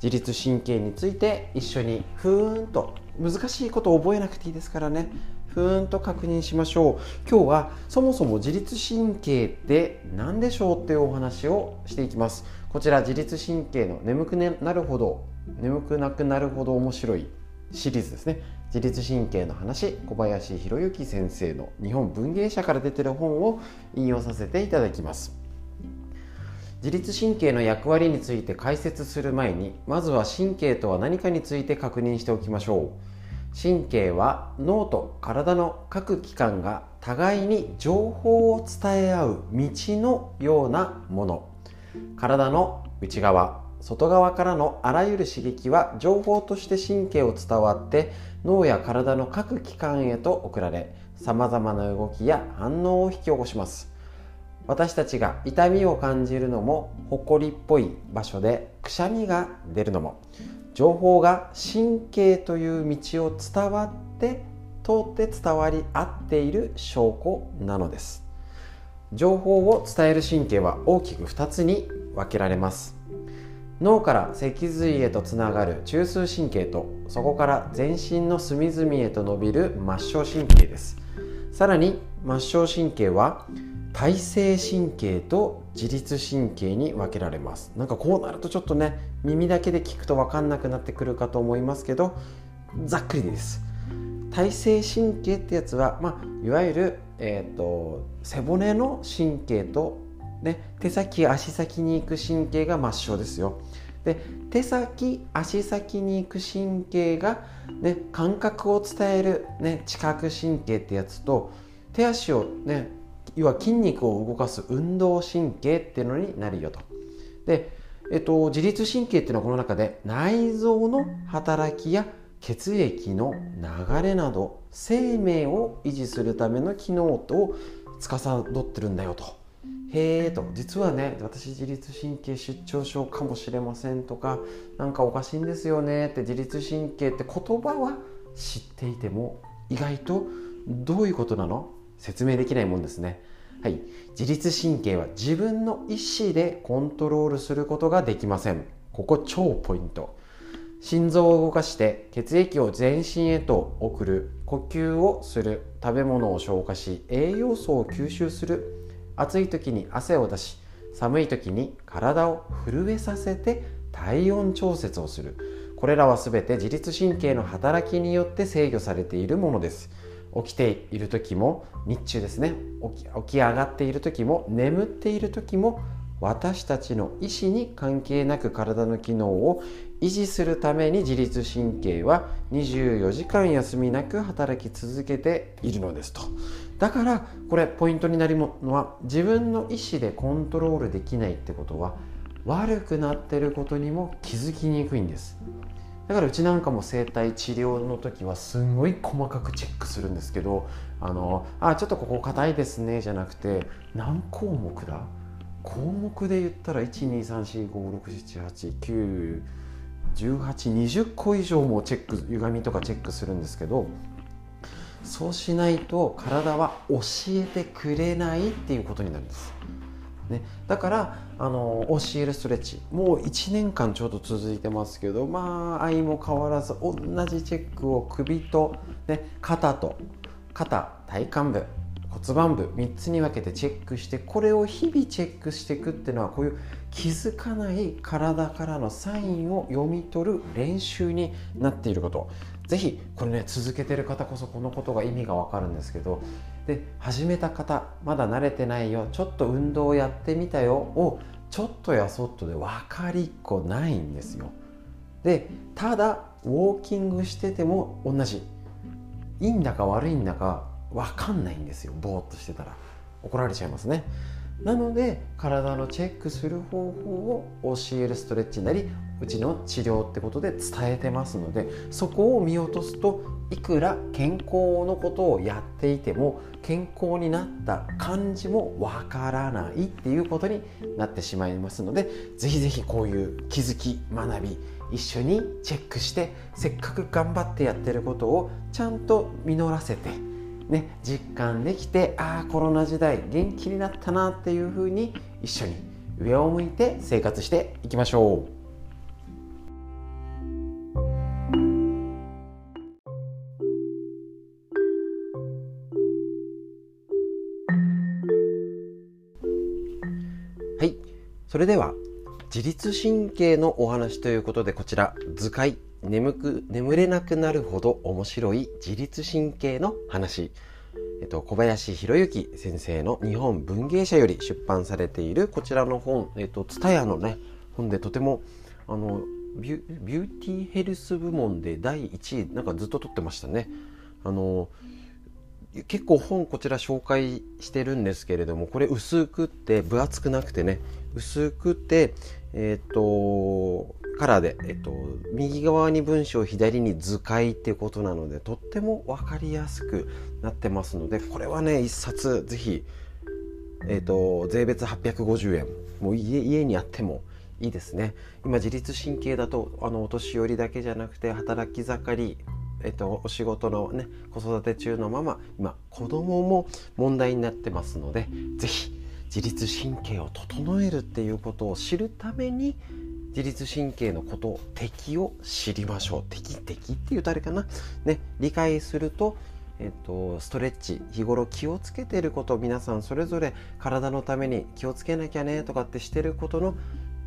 自律神経について一緒にふーんと難しいことを覚えなくていいですからね。ふーんと確認しましょう。今日はそもそも自律神経って何でしょうっていうお話をしていきます。こちら自律神経の眠くなるほど。眠くなくなるほど面白い。シリーズですね。自律神経の話小林博之先生の日本文芸社から出てる本を引用させていただきます。自律神経の役割について解説する前にまずは神経とは何かについて確認しておきましょう。神経は脳と体の各器官が互いに情報を伝え合う道のようなもの。体の内側外側からのあらゆる刺激は情報として神経を伝わって脳や体の各器官へと送られさまざまな動きや反応を引き起こします。私たちが痛みを感じるのもほこりっぽい場所でくしゃみが出るのも情報が神経という道を伝わって通って伝わり合っている証拠なのです。情報を伝える神経は大きく2つに分けられます。脳から脊髄へとつながる中枢神経とそこから全身の隅々へと伸びる末梢神経です。さらに末梢神経は体性神経と自律神経に分けられます。なんかこうなるとちょっとね耳だけで聞くと分かんなくなってくるかと思いますけどざっくりです。体性神経ってやつは、まあ、いわゆる、えーと背骨の神経とで手先足先に行く神経が末梢ですよ。で手先足先に行く神経が、ね、感覚を伝える、ね、知覚神経ってやつと手足をね要は筋肉を動かす運動神経っていうのになるよと。で、えっと、自律神経っていうのはこの中で内臓の働きや血液の流れなど生命を維持するための機能を司ってるんだよと。へえと実はね私自律神経失調症かもしれませんとか何かおかしいんですよねって自律神経って言葉は知っていても意外とどういうことなの？説明できないもんですね。はい。自律神経は自分の意思でコントロールすることができません。ここ超ポイント。心臓を動かして血液を全身へと送る。呼吸をする。食べ物を消化し栄養素を吸収する。暑い時に汗を出し寒い時に体を震えさせて体温調節をする。これらは全て自律神経の働きによって制御されているものです。起きている時も日中ですね。起き起き上がっている時も眠っている時も私たちの意思に関係なく体の機能を維持するために自律神経は24時間休みなく働き続けているのですと。だからこれポイントになるのは自分の意思でコントロールできないってことは悪くなってることにも気づきにくいんです。だからうちなんかも整体治療の時はすんごい細かくチェックするんですけどあのあちょっとここ硬いですねじゃなくて何項目だ？項目で言ったら1234567891820個以上もチェック歪みとかチェックするんですけどそうしないと体は教えてくれないっていうことになるんです。ね、だからあの教えるストレッチもう1年間ちょうど続いてますけどまあ相も変わらず同じチェックを首と、ね、肩と肩体幹部骨盤部3つに分けてチェックしてこれを日々チェックしていくっていうのはこういう気づかない体からのサインを読み取る練習になっていること。是非これね続けてる方こそこのことが意味がわかるんですけどで始めた方まだ慣れてないよちょっと運動をやってみたよをちょっとやそっとで分かりっこないんですよ。でただウォーキングしてても同じ。いいんだか悪いんだか分かんないんですよぼーっとしてたら。怒られちゃいますね。なので体のチェックする方法を教えるストレッチなりうちの治療ってことで伝えてますのでそこを見落とすといくら健康のことをやっていても健康になった感じもわからないっていうことになってしまいますのでぜひぜひこういう気づき学び一緒にチェックしてせっかく頑張ってやってることをちゃんと実らせてね、実感できてああコロナ時代元気になったなっていうふうに一緒に上を向いて生活していきましょう。それでは自律神経のお話ということでこちら図解眠く眠れなくなるほど面白い自律神経の話、えっと、小林博之先生の日本文芸社より出版されているこちらの本、えっと、ツタヤのね本でとてもあのビュビューティーヘルス部門で第1位なんかずっと取ってましたね。あの結構本こちら紹介してるんですけれどもこれ薄くって分厚くなくてね薄くてえっ、ー、とカラーで、えっ、ー、と、右側に文章左に図解っていうことなのでとっても分かりやすくなってますのでこれはね一冊ぜひえっ、ー、と税別850円もう家家にあってもいいですね。今自律神経だとあのお年寄りだけじゃなくて働き盛りえっと、お仕事のね子育て中のまま今子供も問題になってますので是非自律神経を整えるっていうことを知るために自律神経のこと敵を知りましょう。敵敵っていうとあれかな。ね理解するとえっと、ストレッチ日頃気をつけてること皆さんそれぞれ体のために気をつけなきゃねとかってしてることの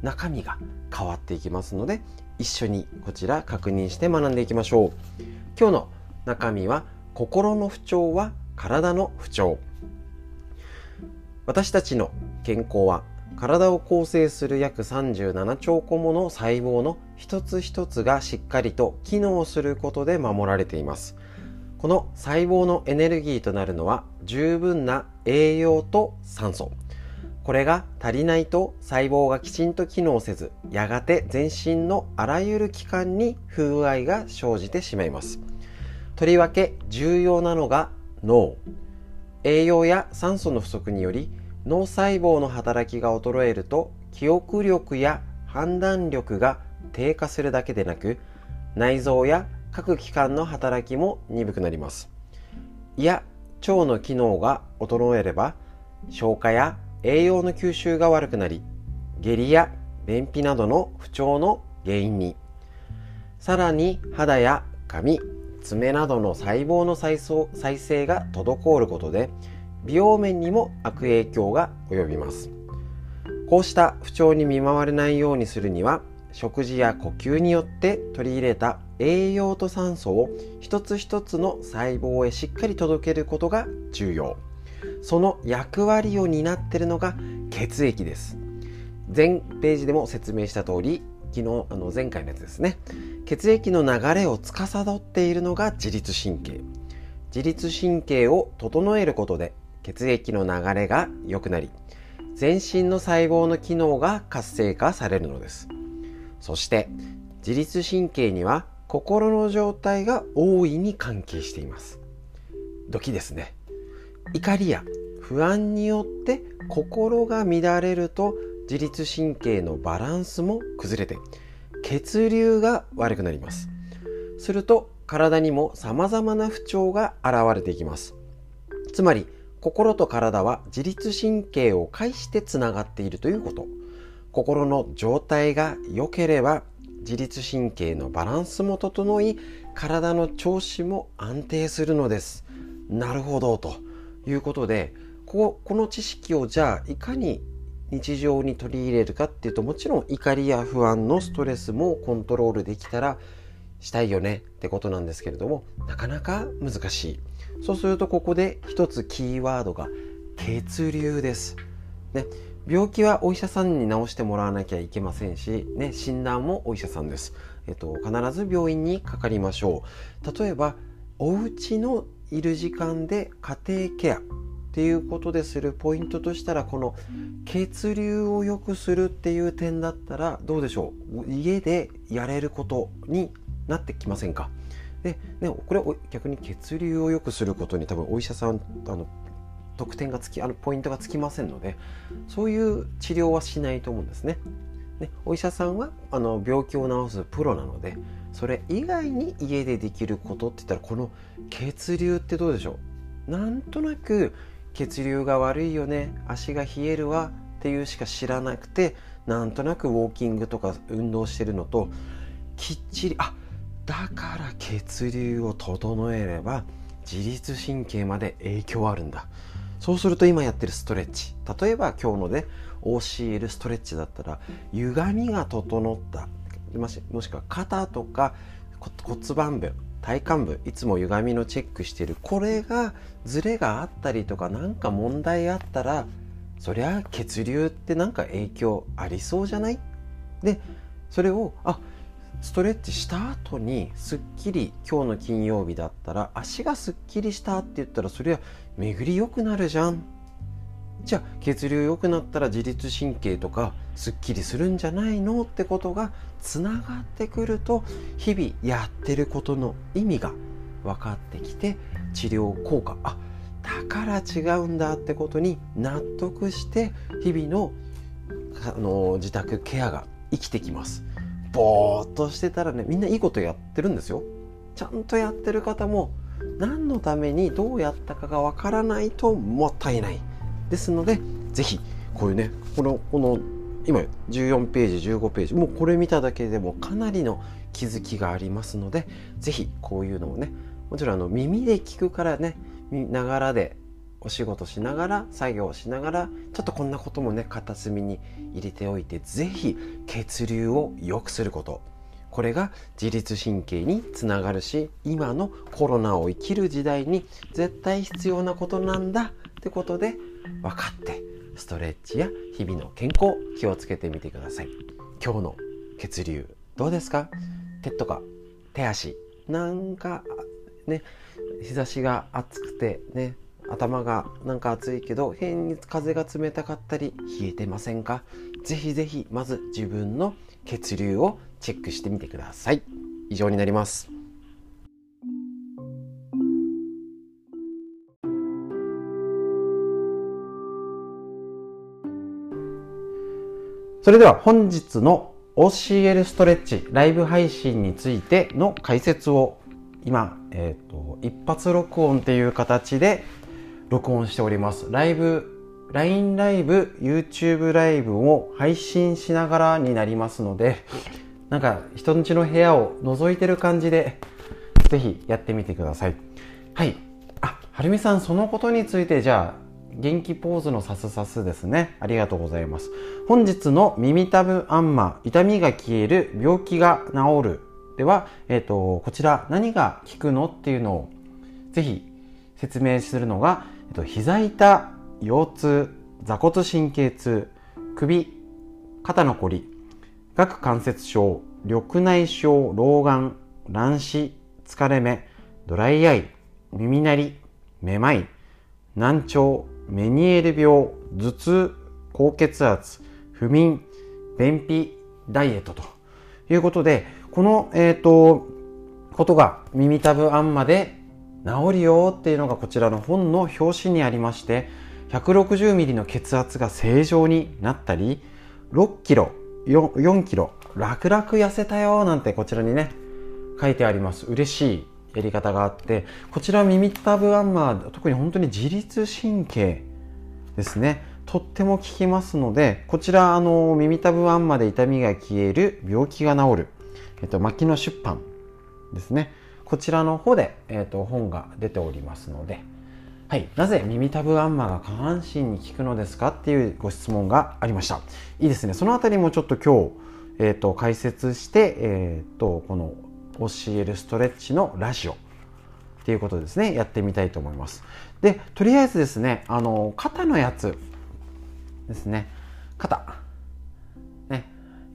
中身が変わっていきますので一緒にこちら確認して学んでいきましょう。今日の中身は心の不調は体の不調。私たちの健康は体を構成する約37兆個もの細胞の一つ一つがしっかりと機能することで守られています。この細胞のエネルギーとなるのは十分な栄養と酸素。これが足りないと細胞がきちんと機能せずやがて全身のあらゆる器官に不具合が生じてしまいます。とりわけ重要なのが脳。栄養や酸素の不足により脳細胞の働きが衰えると記憶力や判断力が低下するだけでなく内臓や各器官の働きも鈍くなります。いや腸の機能が衰えれば消化や栄養の吸収が悪くなり下痢や便秘などの不調の原因に。さらに肌や髪爪などの細胞の再再生が滞ることで美容面にも悪影響が及びます。こうした不調に見舞われないようにするには食事や呼吸によって取り入れた栄養と酸素を一つ一つの細胞へしっかり届けることが重要。その役割を担っているのが血液です。前ページでも説明した通り昨日あの前回のやつですね。血液の流れを司っているのが自律神経。自律神経を整えることで血液の流れが良くなり全身の細胞の機能が活性化されるのです。そして自律神経には心の状態が大いに関係しています。ドキですね。怒りや不安によって心が乱れると自律神経のバランスも崩れて血流が悪くなります。すると体にも様々な不調が現れていきます。つまり心と体は自律神経を介してつながっているということ。心の状態が良ければ自律神経のバランスも整い体の調子も安定するのです。なるほどということでここの知識をじゃあいかに日常に取り入れるかっていうともちろん怒りや不安のストレスもコントロールできたらしたいよねってことなんですけれどもなかなか難しいそうするとここで一つキーワードが血流です。ね、病気はお医者さんに治してもらわなきゃいけませんし、ね、診断もお医者さんです。えっと、必ず病院にかかりましょう。例えば、お家のいる時間で家庭ケアっていうことでするポイントとしたらこの血流を良くするっていう点だったらどうでしょう？家でやれることになってきませんか？で、ね、これ逆に血流を良くすることに多分お医者さんあの得点がつきあのポイントがつきませんのでそういう治療はしないと思うんですね。ねお医者さんはあの病気を治すプロなのでそれ以外に家でできることって言ったらこの血流ってどうでしょう？なんとなく血流が悪いよね足が冷えるわっていうしか知らなくてなんとなくウォーキングとか運動してるのときっちりあだから血流を整えれば自律神経まで影響あるんだ。そうすると今やってるストレッチ。例えば今日のね OCL ストレッチだったら歪みが整った。もしもしくは肩とか骨盤部体幹部いつも歪みのチェックしてる。これがズレがあったりとか何か問題あったらそりゃ血流って何か影響ありそうじゃない？でそれをあストレッチした後にすっきり今日の金曜日だったら足がすっきりしたって言ったらそれは巡り良くなるじゃん。じゃあ血流良くなったら自律神経とかすっきりするんじゃないのってことがつながってくると日々やってることの意味が分かってきて治療効果。あだから違うんだってことに納得して日々のあの自宅ケアが生きてきます。ぼーっとしてたらねみんないいことやってるんですよ。ちゃんとやってる方も何のためにどうやったかがわからないともったいない。ですので是非こういうねこのこの今14ページ15ページもうこれ見ただけでもかなりの気づきがありますので是非こういうのをねもちろんあの耳で聞くからねながらでお仕事しながら作業しながらちょっとこんなこともね片隅に入れておいて是非血流を良くすること。これが自律神経につながるし今のコロナを生きる時代に絶対必要なことなんだってことで分かってストレッチや日々の健康気をつけてみてください。今日の血流どうですか？手とか手足なんかね日差しが暑くてね頭がなんか暑いけど変に風が冷たかったり冷えてませんか？ぜひぜひまず自分の血流をチェックしてみてください。以上になります。それでは本日の OCL ストレッチライブ配信についての解説を今、えーと一発録音っていう形で録音しております。ライブ、LINE ライブ、YouTube ライブを配信しながらになりますので、なんか人んちの部屋を覗いてる感じで、ぜひやってみてください。はい。あ、はるみさん、そのことについてじゃあ、元気ポーズのさすさすですね。ありがとうございます。本日の耳たぶアンマ、痛みが消える、病気が治るでは、えっ、ー、と、こちら何が効くのっていうのをぜひ説明するのが、えっと、膝痛、腰痛、座骨神経痛、首、肩のこり、顎関節症、緑内障、老眼、乱視、疲れ目、ドライアイ、耳鳴り、めまい、難聴、メニエール病、頭痛、高血圧、不眠、便秘、ダイエットということで、この、えっ、ー、と、ことが耳たぶあんまで治るよっていうのがこちらの本の表紙にありまして160ミリの血圧が正常になったり6キロ 4, 4キロ楽々痩せたよなんてこちらにね書いてあります。嬉しい。やり方があってこちら耳たぶアンマー特に本当に自律神経ですね。とっても効きますのでこちらあの耳たぶアンマで痛みが消える病気が治る、えっと、牧野出版ですね。こちらの方で、えっと、本が出ておりますので。はい、なぜ耳たぶアンマが下半身に効くのですかっていうご質問がありました。いいですね。そのあたりもちょっと今日、えーと、解説して、えーと、この教えるストレッチのラジオっていうことですね。やってみたいと思います。でとりあえずですねあの肩のやつですね。肩。ね。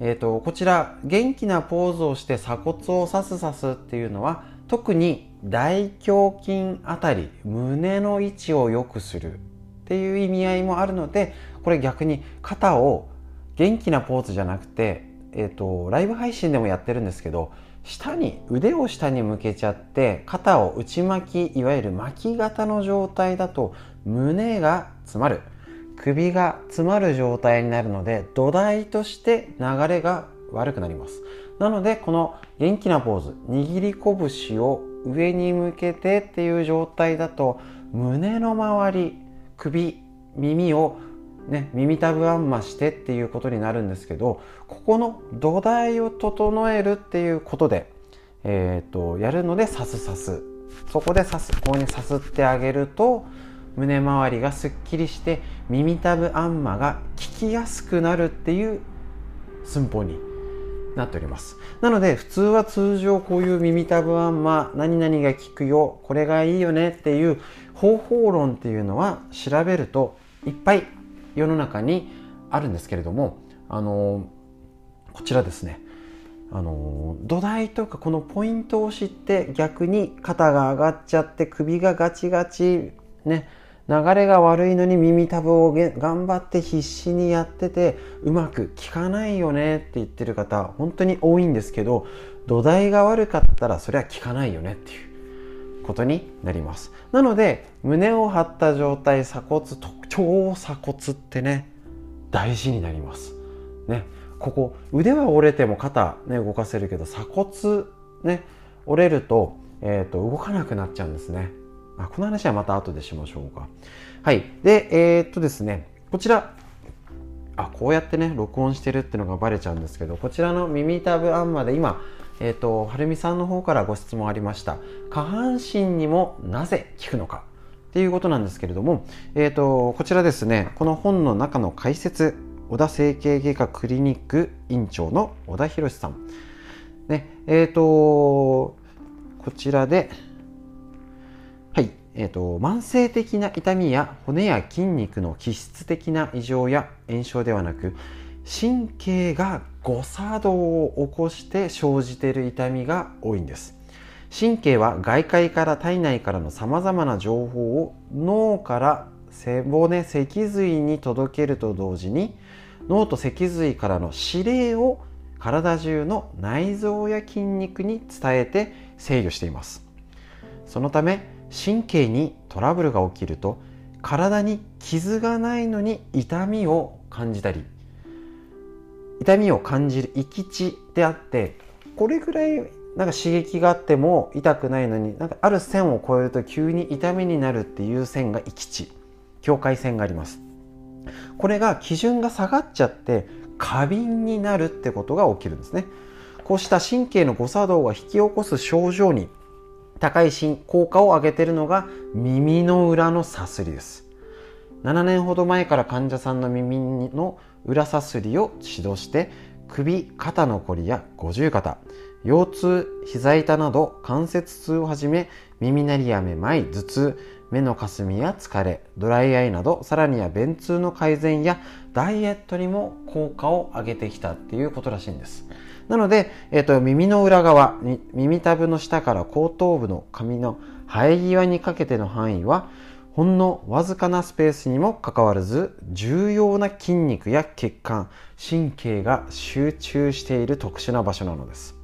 えーと、こちら元気なポーズをして鎖骨をさすさすっていうのは特に大胸筋あたり胸の位置を良くするっていう意味合いもあるのでこれ逆に肩を元気なポーズじゃなくて、えーと、ライブ配信でもやってるんですけど下に腕を下に向けちゃって肩を内巻きいわゆる巻き型の状態だと胸が詰まる。首が詰まる状態になるので土台として流れが悪くなります。なのでこの元気なポーズ握り拳を上に向けてっていう状態だと胸の周り首耳をね、耳たぶあんましてっていうことになるんですけどここの土台を整えるっていうことで、えーと、やるのでさすさす。そこでさすここにさすってあげると胸周りがすっきりして耳たぶあんまが効きやすくなるっていう寸法になっております。なので普通は通常こういう耳たぶあんま何々が効くよこれがいいよねっていう方法論っていうのは調べるといっぱい世の中にあるんですけれどもあのこちらですね。あの土台とかこのポイントを知って逆に肩が上がっちゃって首がガチガチね流れが悪いのに耳たぶを頑張って必死にやっててうまく効かないよねって言ってる方本当に多いんですけど土台が悪かったらそれは効かないよねっていうことになります。なので胸を張った状態鎖骨超鎖骨ってね大事になりますねここ腕は折れても肩ね動かせるけど鎖骨ね折れると,、えーと動かなくなっちゃうんですねあこの話はまた後でしましょうか。はい。で、えー、っとですね、こちら、あ、こうやってね、録音してるっていうのがバレちゃうんですけど、こちらの耳たぶあんまで今、えー、と、はるみさんの方からご質問ありました。下半身にもなぜ効くのか？っていうことなんですけれども、えー、と、こちらですね、この本の中の解説、小田整形外科クリニック院長の小田博さん。ね、えっと、こちらで、はいえーと、慢性的な痛みや骨や筋肉の気質的な異常や炎症ではなく神経が誤作動を起こして生じている痛みが多いんです。神経は外界から体内からのさまざまな情報を脳から背骨脊髄に届けると同時に脳と脊髄からの指令を体中の内臓や筋肉に伝えて制御しています。そのため神経にトラブルが起きると体に傷がないのに痛みを感じたり痛みを感じる閾値であってこれぐらいなんか刺激があっても痛くないのになんかある線を越えると急に痛みになるっていう線が閾値境界線があります。これが基準が下がっちゃって過敏になるってことが起きるんですね。こうした神経の誤作動が引き起こす症状に高い効果を上げているのが耳の裏のさすりです。7年ほど前から患者さんの耳の裏さすりを指導して首、肩のこりや五十肩、腰痛、膝痛など関節痛をはじめ耳鳴りやめまい、頭痛、目のかすみや疲れ、ドライアイなどさらには便通の改善やダイエットにも効果を上げてきたっていうことらしいんです。なので、えっ、ー、と、耳の裏側、耳たぶの下から後頭部の髪の生え際にかけての範囲は、ほんのわずかなスペースにもかかわらず、重要な筋肉や血管、神経が集中している特殊な場所なのです。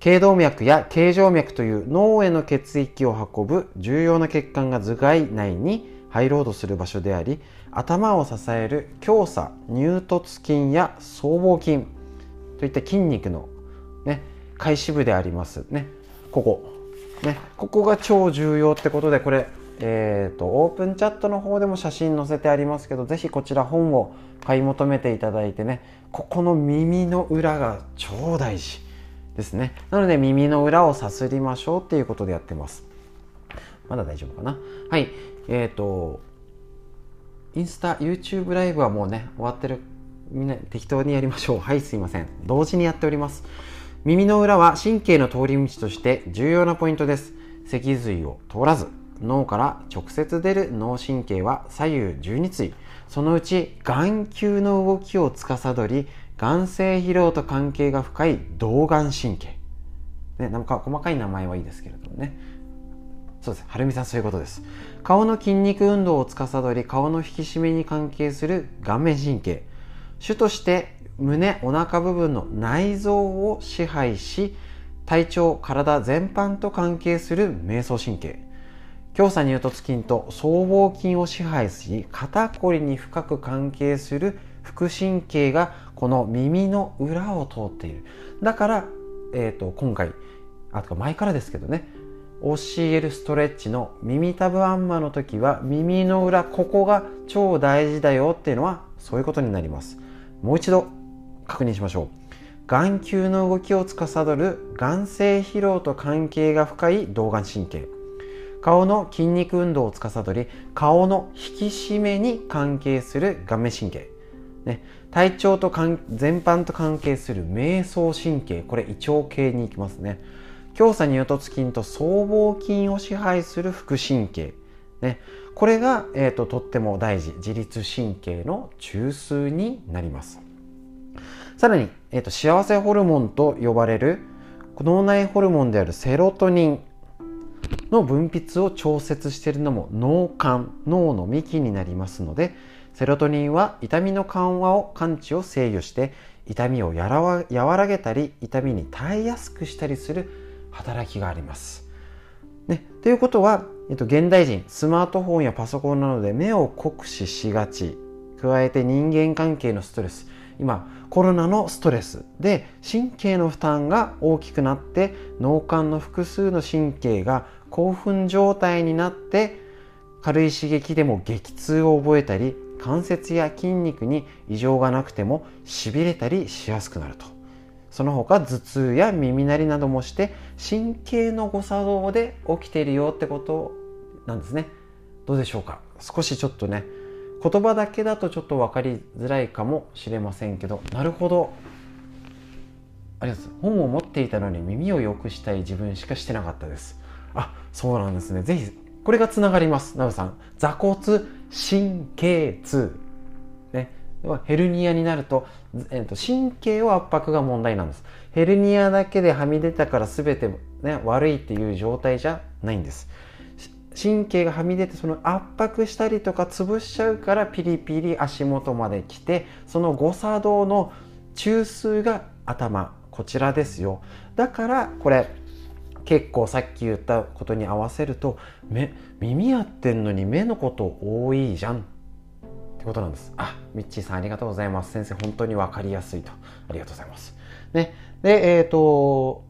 頸動脈や頸静脈という脳への血液を運ぶ重要な血管が頭蓋内に入ろうとする場所であり、頭を支える強鎖、乳突筋や僧帽筋、といった筋肉のね、開始部でありますね。ここ。ね、ここが超重要ってことでこれえーと、オープンチャットの方でも写真載せてありますけど是非こちら本を買い求めていただいてねここの耳の裏が超大事ですね。なので耳の裏をさすりましょうっていうことでやってます。まだ大丈夫かな？はい。えっ、ー、とインスタ YouTube ライブはもうね終わってるみんな適当にやりましょう。はいすいません。同時にやっております。耳の裏は神経の通り道として重要なポイントです。脊髄を通らず。脳から直接出る脳神経は左右12対。そのうち眼球の動きを司り眼性疲労と関係が深い動眼神経。ね、なんか細かい名前はいいですけれどもね。そうです。はるみさんそういうことです。顔の筋肉運動を司り顔の引き締めに関係する顔面神経。主として胸お腹部分の内臓を支配し体調体全般と関係する瞑想神経。強鎖乳突筋と僧帽筋を支配し肩こりに深く関係する副神経がこの耳の裏を通っている。だから、えーと、今回あとか前からですけどね教えるストレッチの耳たぶあんまの時は耳の裏ここが超大事だよっていうのはそういうことになります。もう一度確認しましょう。眼球の動きを司る眼性疲労と関係が深い動眼神経。顔の筋肉運動を司り顔の引き締めに関係する顔面神経、ね、体調と全般と関係する瞑想神経。これ胃腸系に行きますね。強鎖乳突筋と僧帽筋を支配する副神経、ね、これが、えーと、とっても大事。自律神経の中枢になります。さらに、えーと幸せホルモンと呼ばれる脳内ホルモンであるセロトニン。の分泌を調節しているのも脳幹脳の幹になりますのでセロトニンは痛みの緩和を感知を制御して痛みを和らげたり痛みに耐えやすくしたりする働きがあります。ね、ということは、えっと、現代人スマートフォンやパソコンなどで目を酷使しがち加えて人間関係のストレス今コロナのストレスで神経の負担が大きくなって脳幹の複数の神経が興奮状態になって軽い刺激でも激痛を覚えたり関節や筋肉に異常がなくてもしびれたりしやすくなると。その他頭痛や耳鳴りなどもして神経の誤作動で起きているよってことなんですね。どうでしょうか？少しちょっとね言葉だけだとちょっと分かりづらいかもしれませんけどなるほど。ありがとうございます。本を持っていたのに耳を良くしたい自分しかしてなかったです。あそうなんですね。ぜひこれがつながります。ナウさん。座骨神経痛。ね。ヘルニアになると,、えーと、神経を圧迫が問題なんです。ヘルニアだけではみ出たから全て、ね、悪いっていう状態じゃないんです。神経がはみ出てその圧迫したりとか潰しちゃうからピリピリ足元まで来てその誤作動の中枢が頭こちらですよ。だからこれ結構さっき言ったことに合わせると目耳やってんのに目のこと多いじゃんってことなんです。あミッチーさんありがとうございます。先生本当に分かりやすいと。ありがとうございます。ね。でえっ、ー、と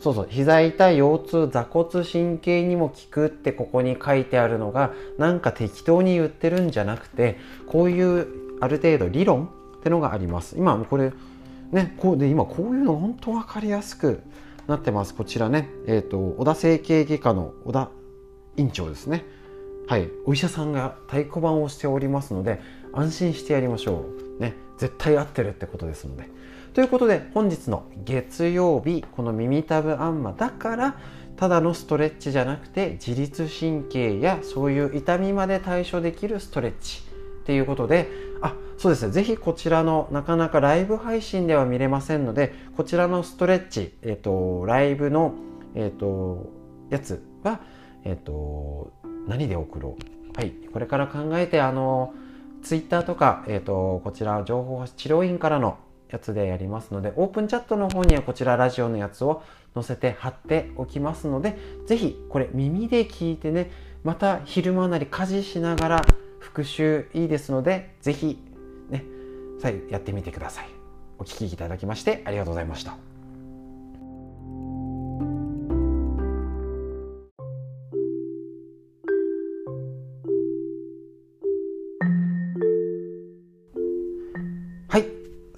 そうそう。膝痛い腰痛座骨神経にも効くってここに書いてあるのがなんか適当に言ってるんじゃなくてこういうある程度理論ってのがあります。今これねこうで今こういうの本当分かりやすくなってます。こちらね、えーと、小田整形外科の小田院長ですね。はい。お医者さんが太鼓判をしておりますので安心してやりましょう。ね。絶対合ってるってことですので。ということで本日の月曜日この耳たぶあんまだからただのストレッチじゃなくて自律神経やそういう痛みまで対処できるストレッチ。っていうことであそうですね。ぜひこちらのなかなかライブ配信では見れませんのでこちらのストレッチ、えっ、ー、とライブの、えっ、ー、とやつは、えっ、ー、と何で送ろう。はい。これから考えてあのツイッターとか、えっとこちら情報治療院からのやつでやりますのでオープンチャットの方にはこちらラジオのやつを載せて貼っておきますので是非これ耳で聞いてねまた昼間なり家事しながら復習いいですので是非ね再やってみてください。お聴きいただきましてありがとうございました。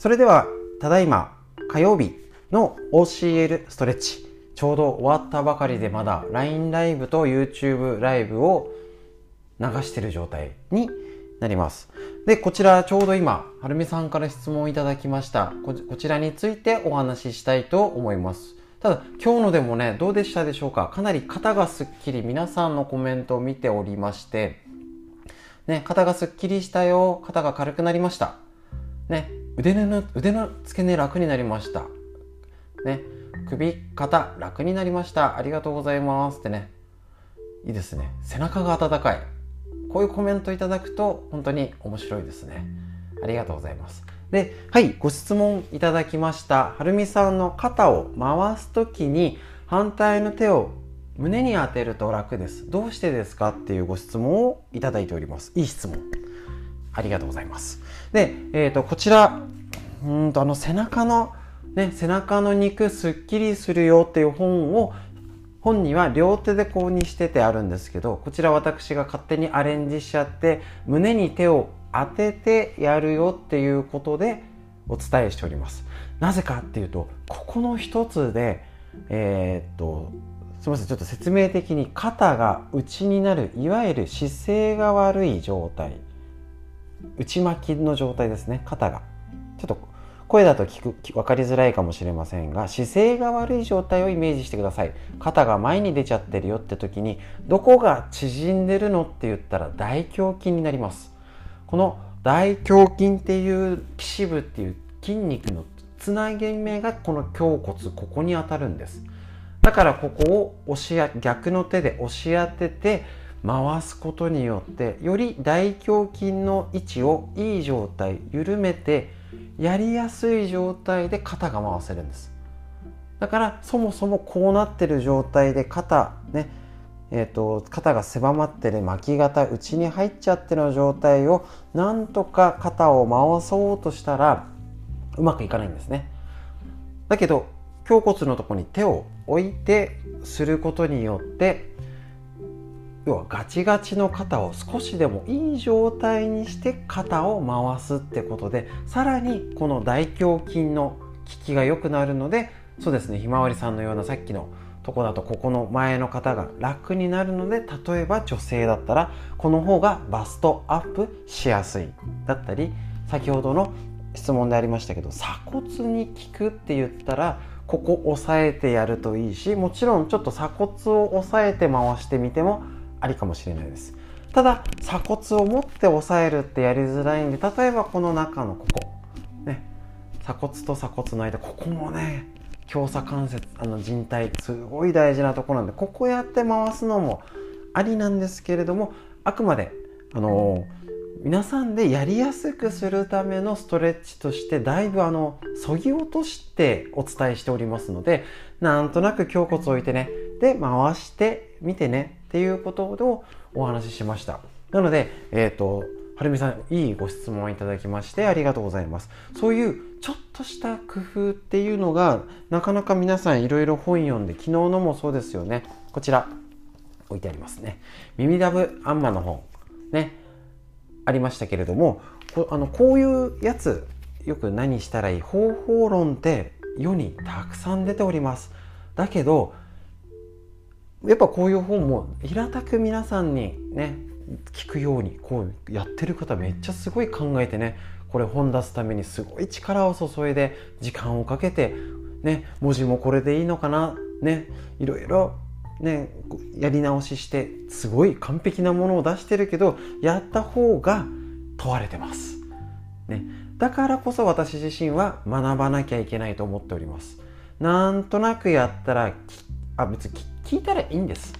それではただいま火曜日の OCL ストレッチちょうど終わったばかりでまだ LINE ライブと YouTube ライブを流してる状態になります。で、こちらちょうど今、はるみさんから質問いただきましたこ。こちらについてお話ししたいと思います。ただ、今日のでもね、どうでしたでしょうか？かなり肩がすっきり、皆さんのコメントを見ておりまして、ね、肩がすっきりしたよ、肩が軽くなりました。ね、腕の、腕の付け根楽になりました。ね、首、肩、楽になりました。ありがとうございます。ってね。いいですね。背中が温かい。こういうコメントいただくと本当に面白いですね。ありがとうございます。で、はい、ご質問いただきました。はるみさんの肩を回すときに反対の手を胸に当てると楽です。どうしてですか？っていうご質問をいただいております。いい質問。ありがとうございます。で、えっ、ー、と、こちら、うんと、あの背中のね、背中の肉すっきりするよっていう本を本には両手でこうにしててあるんですけどこちら私が勝手にアレンジしちゃって胸に手を当ててやるよっていうことでお伝えしております。なぜかっていうとここの一つでえー、っとすみませんちょっと説明的に肩が内になるいわゆる姿勢が悪い状態。内巻きの状態ですね。肩が。ちょっと声だと聞く分かりづらいかもしれませんが姿勢が悪い状態をイメージしてください。肩が前に出ちゃってるよって時にどこが縮んでるのって言ったら大胸筋になります。この大胸筋っていう基支部っていう筋肉のつなぎ目がこの胸骨ここに当たるんです。だからここを押し逆の手で押し当てて回すことによってより大胸筋の位置をいい状態緩めてやりやすい状態で肩が回せるんです。だからそもそもこうなってる状態で肩ねえーと、肩が狭まってる巻き肩内に入っちゃってる状態をなんとか肩を回そうとしたらうまくいかないんですね。だけど胸骨のとこに手を置いてすることによって要はガチガチの肩を少しでもいい状態にして肩を回すってことでさらにこの大胸筋の効きが良くなるのでそうですねひまわりさんのようなさっきのとこだとここの前の方が楽になるので例えば女性だったらこの方がバストアップしやすいだったり先ほどの質問でありましたけど鎖骨に効くって言ったらここ押さえてやるといいしもちろんちょっと鎖骨を押さえて回してみてもありかもしれないです。ただ鎖骨を持って押さえるってやりづらいんで例えばこの中のここね鎖骨と鎖骨の間ここもね強鎖関節あの靭帯すごい大事なとこなんでここやって回すのもありなんですけれどもあくまであの皆さんでやりやすくするためのストレッチとしてだいぶあのそぎ落としてお伝えしておりますのでなんとなく胸骨を置いてねで回してみてねっていうことをお話ししました。なのでえっ、ー、とはるみさんいいご質問をいただきましてありがとうございます。そういうちょっとした工夫っていうのがなかなか皆さんいろいろ本読んで昨日のもそうですよね。こちら置いてありますね。耳ダブアンマの本ね。ありましたけれどもこあのこういうやつよく何したらいい方法論って世にたくさん出ております。だけどやっぱこういう本も平たく皆さんにね聞くようにこうやってる方めっちゃすごい考えてねこれ本出すためにすごい力を注いで時間をかけてね文字もこれでいいのかなねいろいろねやり直ししてすごい完璧なものを出してるけどやった方が問われてます。ね、だからこそ私自身は学ばなきゃいけないと思っております。なんとなくやったらあ別に聞いたらいいんです。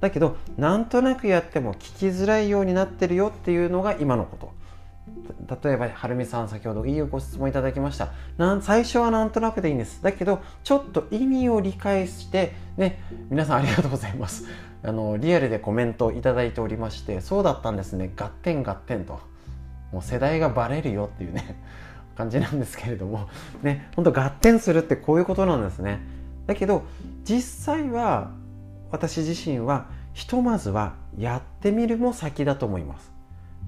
だけどなんとなくやっても聞きづらいようになってるよっていうのが今のこと。例えばはるみさん先ほどいいご質問いただきました。なん最初はなんとなくでいいんです。だけどちょっと意味を理解してね皆さんありがとうございます。あのリアルでコメントいただいておりましてそうだったんですね。ガッテンガッテンと。もう世代がバレるよっていうね感じなんですけれども。ねほんと合点するってこういうことなんですね。だけど実際は私自身はひとまずはやってみるも先だと思います。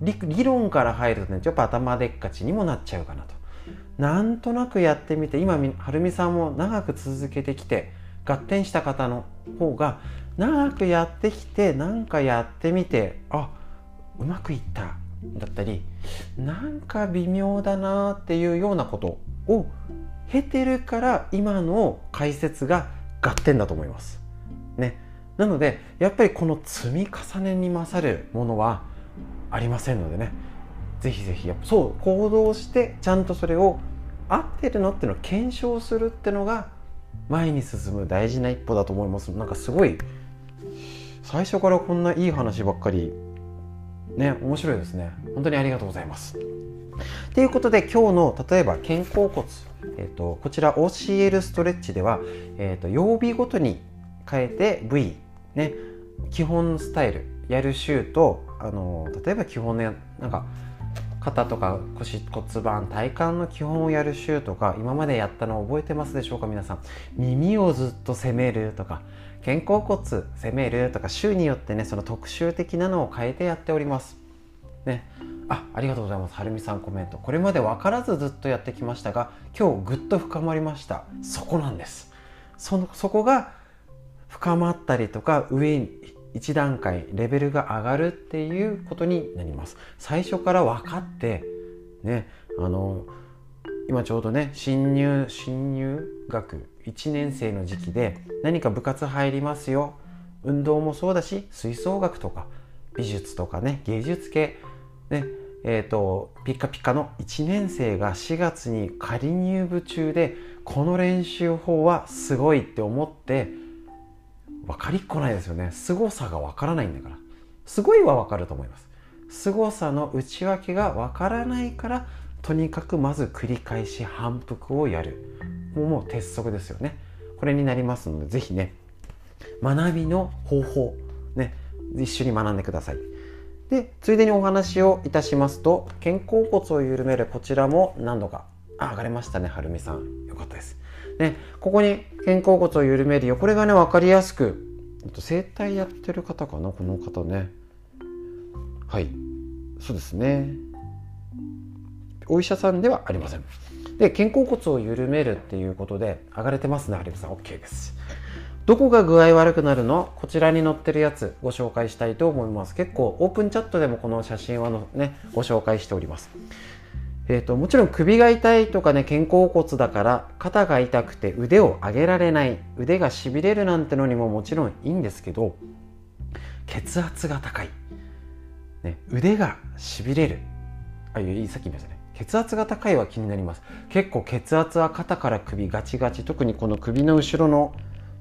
理論から入るとねちょっと頭でっかちにもなっちゃうかなと。なんとなくやってみて今はるみさんも長く続けてきて合点した方の方が長くやってきて何かやってみてあうまくいっただったりなんか微妙だなっていうようなことを経てるから今の解説が合点だと思います。ね、なのでやっぱりこの積み重ねに勝るものはありませんのでね。ぜひぜひやっぱそう行動してちゃんとそれを合ってるのっていうのを検証するっていうのが前に進む大事な一歩だと思います。なんかすごい最初からこんないい話ばっかりね面白いですね。本当にありがとうございます。ということで今日の例えば肩甲骨、えーと、こちら OCL ストレッチでは、えーと、曜日ごとに変えて部位、ね、基本スタイルやる週とあの例えば基本のなんか肩とか腰骨盤体幹の基本をやる週とか今までやったのを覚えてますでしょうか？皆さん。耳をずっと攻めるとか肩甲骨攻めるとか週によってねその特集的なのを変えてやっております。ね。あありがとうございます。はるみさんコメント。これまで分からずずっとやってきましたが今日ぐっと深まりました。そこなんです。そのそこが深まったりとか上に1段階レベルが上がるっていうことになります。最初から分かってねあの今ちょうどね新入新入学1年生の時期で何か部活入りますよ。運動もそうだし吹奏楽とか美術とかね芸術系ねえーと、ピッカピカの1年生が4月に仮入部中でこの練習法はすごいって思って分かりっこないですよね。凄さが分からないんだから。すごいは分かると思います。凄さの内訳が分からないからとにかくまず繰り返し反復をやる。もう鉄則ですよね。これになりますので是非ね学びの方法ね一緒に学んでください。でついでにお話をいたしますと肩甲骨を緩めるこちらも何度か。あ上がれましたねはるみさん。よかったです。ねここに肩甲骨を緩めるよ。これがね分かりやすく整体やってる方かな？この方ね。はい。そうですね。お医者さんではありません。で肩甲骨を緩めるっていうことで上がれてますねはるみさん。OK です。どこが具合悪くなるの？こちらに載ってるやつご紹介したいと思います。結構オープンチャットでもこの写真はのねご紹介しております。えーと、もちろん首が痛いとかね肩甲骨だから肩が痛くて腕を上げられない腕がしびれるなんてのにももちろんいいんですけど血圧が高い、ね、腕がしびれる。あいいさっき言いましたね。血圧が高いは気になります。結構血圧は肩から首ガチガチ特にこの首の後ろの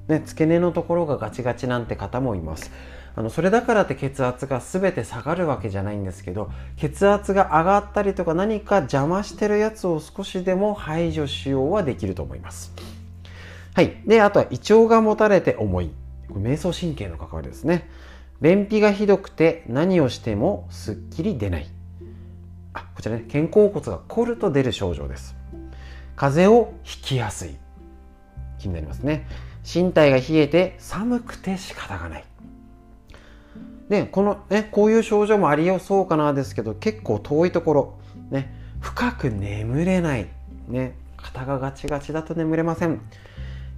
ね、付け根のところがガチガチなんて方もいます。あのそれだからって血圧が全て下がるわけじゃないんですけど血圧が上がったりとか何か邪魔してるやつを少しでも排除しようはできると思います。はい。であとは胃腸がもたれて重い。これ瞑想神経の関わりですね。便秘がひどくて何をしてもすっきり出ない。あこちらね。肩甲骨が凝ると出る症状です。風邪をひきやすい。気になりますね。身体が冷えて寒くて仕方がない。で、このね、こういう症状もありよそうかなですけど、結構遠いところ、ね、深く眠れない。ね、肩がガチガチだと眠れません。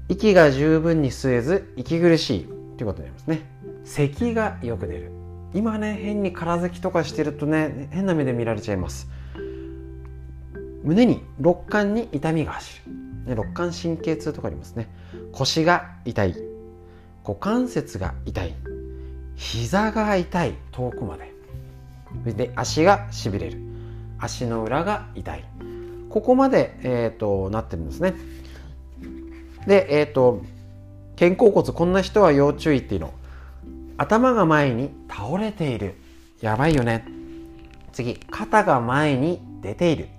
息が十分に吸えず、息苦しい。ということになりますね。咳がよく出る。今ね、変に空咳とかしてるとね、変な目で見られちゃいます。胸に、肋間に痛みが走る。肋間神経痛とかありますね。腰が痛い。股関節が痛い。膝が痛い。遠くまで。で足がしびれる。足の裏が痛い。ここまで、えーと、なってるんですね。でえっ、ー、と肩甲骨こんな人は要注意っていうの。頭が前に倒れている。やばいよね。次肩が前に出ている。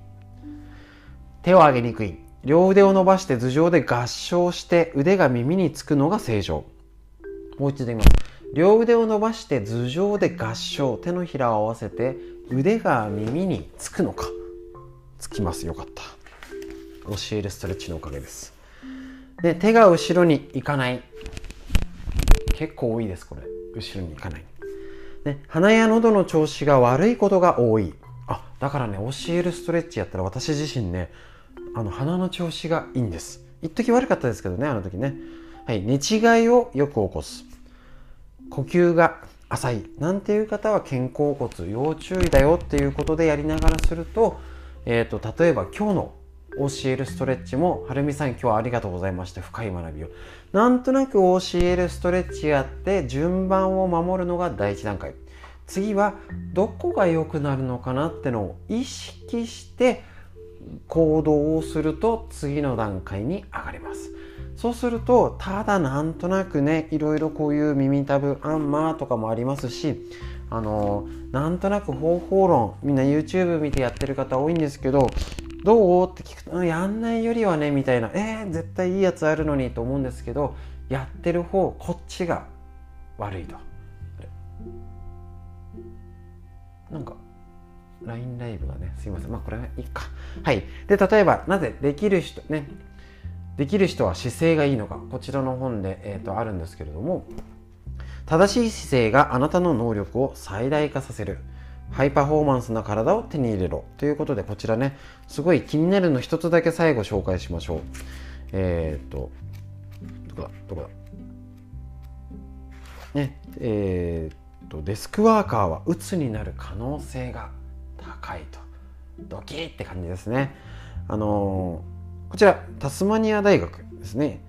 手を上げにくい。両腕を伸ばして頭上で合掌して腕が耳につくのが正常。もう一度言います。両腕を伸ばして頭上で合掌、手のひらを合わせて腕が耳につくのか。つきます。よかった。教えるストレッチのおかげです。で、手が後ろに行かない。結構多いです、これ。後ろに行かない。ね、鼻や喉の調子が悪いことが多い。あ、だからね、教えるストレッチやったら私自身ね、あの鼻の調子がいいんです。一時悪かったですけどねあの時ね。はい寝違いをよく起こす。呼吸が浅い。なんていう方は肩甲骨要注意だよっていうことでやりながらすると,、えーと、例えば今日の教えるストレッチもはるみさん今日はありがとうございました深い学びを。なんとなく教えるストレッチやって順番を守るのが第一段階。次はどこが良くなるのかなってのを意識して行動をすると次の段階に上がります。そうするとただなんとなくねいろいろこういう耳たぶあんまとかもありますしあのなんとなく方法論みんな YouTube 見てやってる方多いんですけどどうって聞くとやんないよりはねみたいなえー、絶対いいやつあるのにと思うんですけどやってる方こっちが悪いと。なんか LINE ライブがねすいません。まあこれはいいか。はい。で例えばなぜできる人ねできる人は姿勢がいいのか。こちらの本で、えーと、あるんですけれども。正しい姿勢があなたの能力を最大化させる。ハイパフォーマンスな体を手に入れろ。ということでこちらねすごい気になるの一つだけ最後紹介しましょう。えっ、ー、とどこだ？どこだ？ねえっ、ー、とデスクワーカーは鬱になる可能性が高いと。ドキッって感じですね。あのー、こちらタスマニア大学ですね。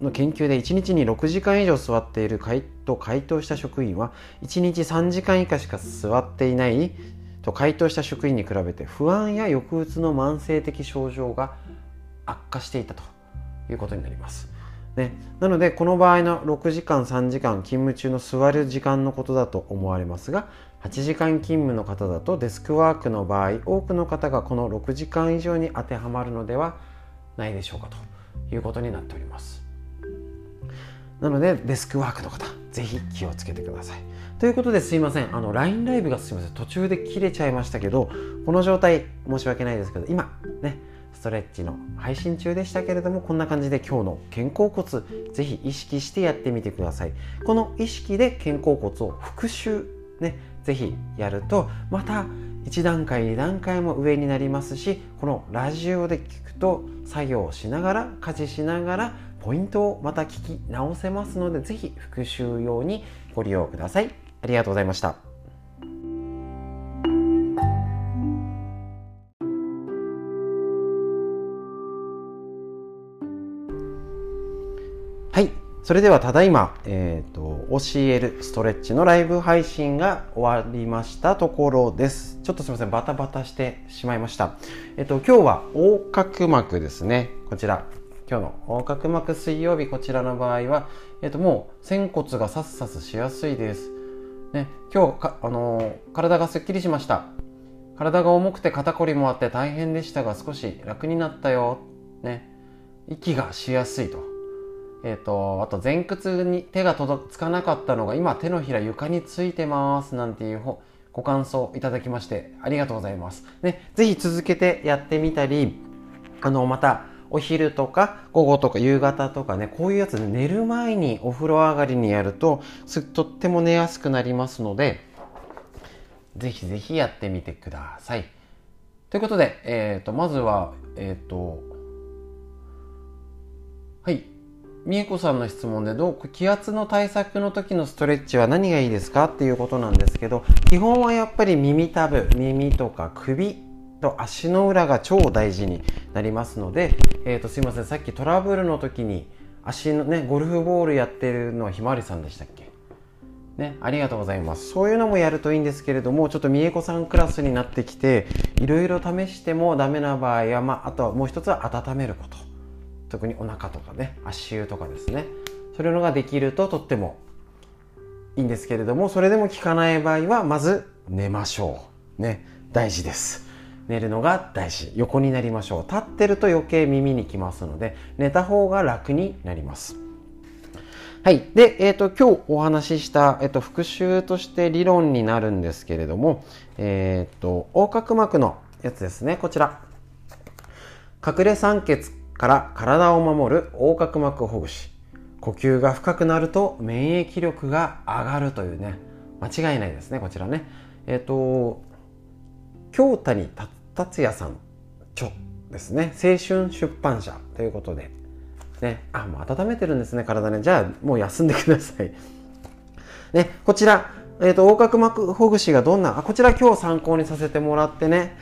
の研究で1日に6時間以上座っていると回答した職員は1日3時間以下しか座っていないと回答した職員に比べて不安や抑うつの慢性的症状が悪化していたと。いうことになります。ね、なのでこの場合の6時間3時間勤務中の座る時間のことだと思われますが8時間勤務の方だとデスクワークの場合多くの方がこの6時間以上に当てはまるのではないでしょうかということになっております。なのでデスクワークの方ぜひ気をつけてください。ということですいません。あの LINE ライブがすいません。途中で切れちゃいましたけどこの状態申し訳ないですけど今ねストレッチの配信中でしたけれどもこんな感じで今日の肩甲骨ぜひ意識してやってみてください。この意識で肩甲骨を復習ねぜひやるとまた1段階2段階も上になりますしこのラジオで聞くと作業をしながら家事しながらポイントをまた聞き直せますので是非復習用にご利用ください。ありがとうございました。それではただいま、えーと、教えるストレッチのライブ配信が終わりましたところですちょっとすみませんバタバタしてしまいましたえっ、ー、と今日は横隔膜ですねこちら今日の横隔膜水曜日こちらの場合は、えっ、と、もう仙骨がサスサスしやすいです。ね、今日、あのー、体がすっきりしました。体が重くて肩こりもあって大変でしたが少し楽になったよ。ね、息がしやすいと。えっ、ー、と、あと前屈に手が届つかなかったのが今手のひら床についてますなんていうご感想いただきましてありがとうございます。ね、ぜひ続けてやってみたり、あの、また、お昼とか午後とか夕方とかね、こういうやつ寝る前にお風呂上がりにやると、とっても寝やすくなりますので、ぜひぜひやってみてください。ということで、えっ、ー、と、まずは、えっ、ー、と、はい。みえこさんの質問でどう気圧の対策の時のストレッチは何がいいですかっていうことなんですけど基本はやっぱり耳たぶ耳とか首と足の裏が超大事になりますので、えー、とすいませんさっきトラブルの時に足のねゴルフボールやってるのはひまわりさんでしたっけ？ね、ありがとうございます。そういうのもやるといいんですけれども、ちょっと美恵子さんクラスになってきて、いろいろ試してもダメな場合は、まあ、あとはもう一つは温めること。特にお腹とかね、足湯とかですね。そういうのができるととってもいいんですけれども、それでも効かない場合は、まず寝ましょう。ね、大事です。寝るのが大事。横になりましょう。立ってると余計耳にきますので寝た方が楽になります。はい。で、えーと、今日お話しした、えーと、復習として理論になるんですけれども、えーと、横隔膜のやつですね。こちら。隠れ酸欠から体を守る横隔膜ほぐし呼吸が深くなると免疫力が上がるというね。間違いないですねこちらね。えっ、ー、と京谷達也さん著ですね。青春出版社ということで。ねあもう温めてるんですね体ね。じゃあもう休んでください。ねこちらえっ、ー、と横隔膜ほぐしがどんなあこちら今日参考にさせてもらってね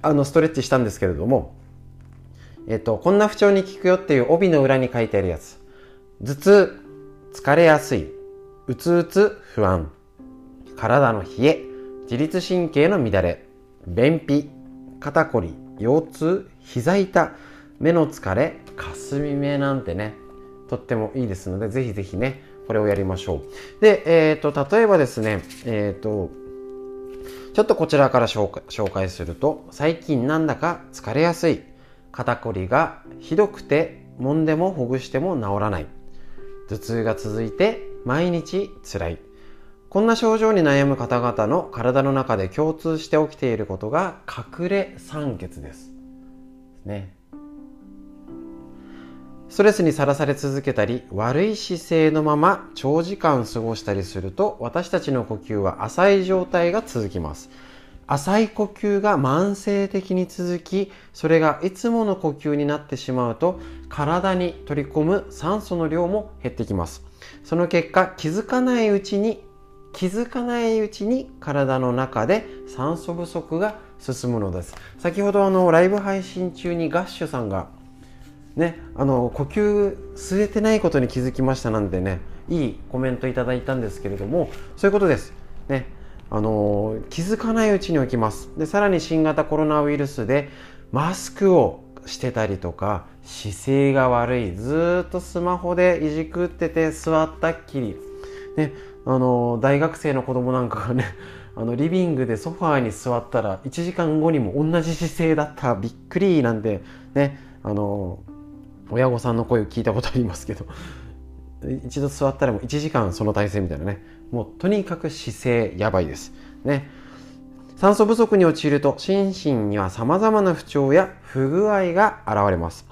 あのストレッチしたんですけれどもえっ、とこんな不調に効くよっていう帯の裏に書いてあるやつ。頭痛疲れやすい。うつうつ不安。体の冷え自律神経の乱れ。便秘肩こり腰痛膝痛。目の疲れかすみ目なんてねとってもいいですのでぜひぜひねこれをやりましょう。で、えーと、例えばですねえっ、ー、とちょっとこちらから紹介すると最近なんだか疲れやすい。肩こりがひどくて揉んでもほぐしても治らない頭痛が続いて毎日辛いこんな症状に悩む方々の体の中で共通して起きていることが隠れ酸欠です。ね。ストレスにさらされ続けたり悪い姿勢のまま長時間過ごしたりすると私たちの呼吸は浅い状態が続きます。浅い呼吸が慢性的に続きそれがいつもの呼吸になってしまうと体に取り込む酸素の量も減ってきます。その結果気づかないうちに気づかないうちに体の中で酸素不足が進むのです。先ほどあのライブ配信中にガッシュさんがねあの呼吸吸えてないことに気づきましたなんでねいいコメントいただいたんですけれどもそういうことです。ねあの気づかないうちに起きます。でさらに新型コロナウイルスでマスクをしてたりとか姿勢が悪いずっとスマホでいじくってて座ったっきり。ねあの大学生の子供なんかがね [LAUGHS] あのリビングでソファーに座ったら1時間後にも同じ姿勢だった。びっくりなんてねあの親御さんの声を聞いたことありますけど。一度座ったらもう1時間その体勢みたいなね。もうとにかく姿勢やばいです。ね。酸素不足に陥ると心身には様々な不調や不具合が現れます。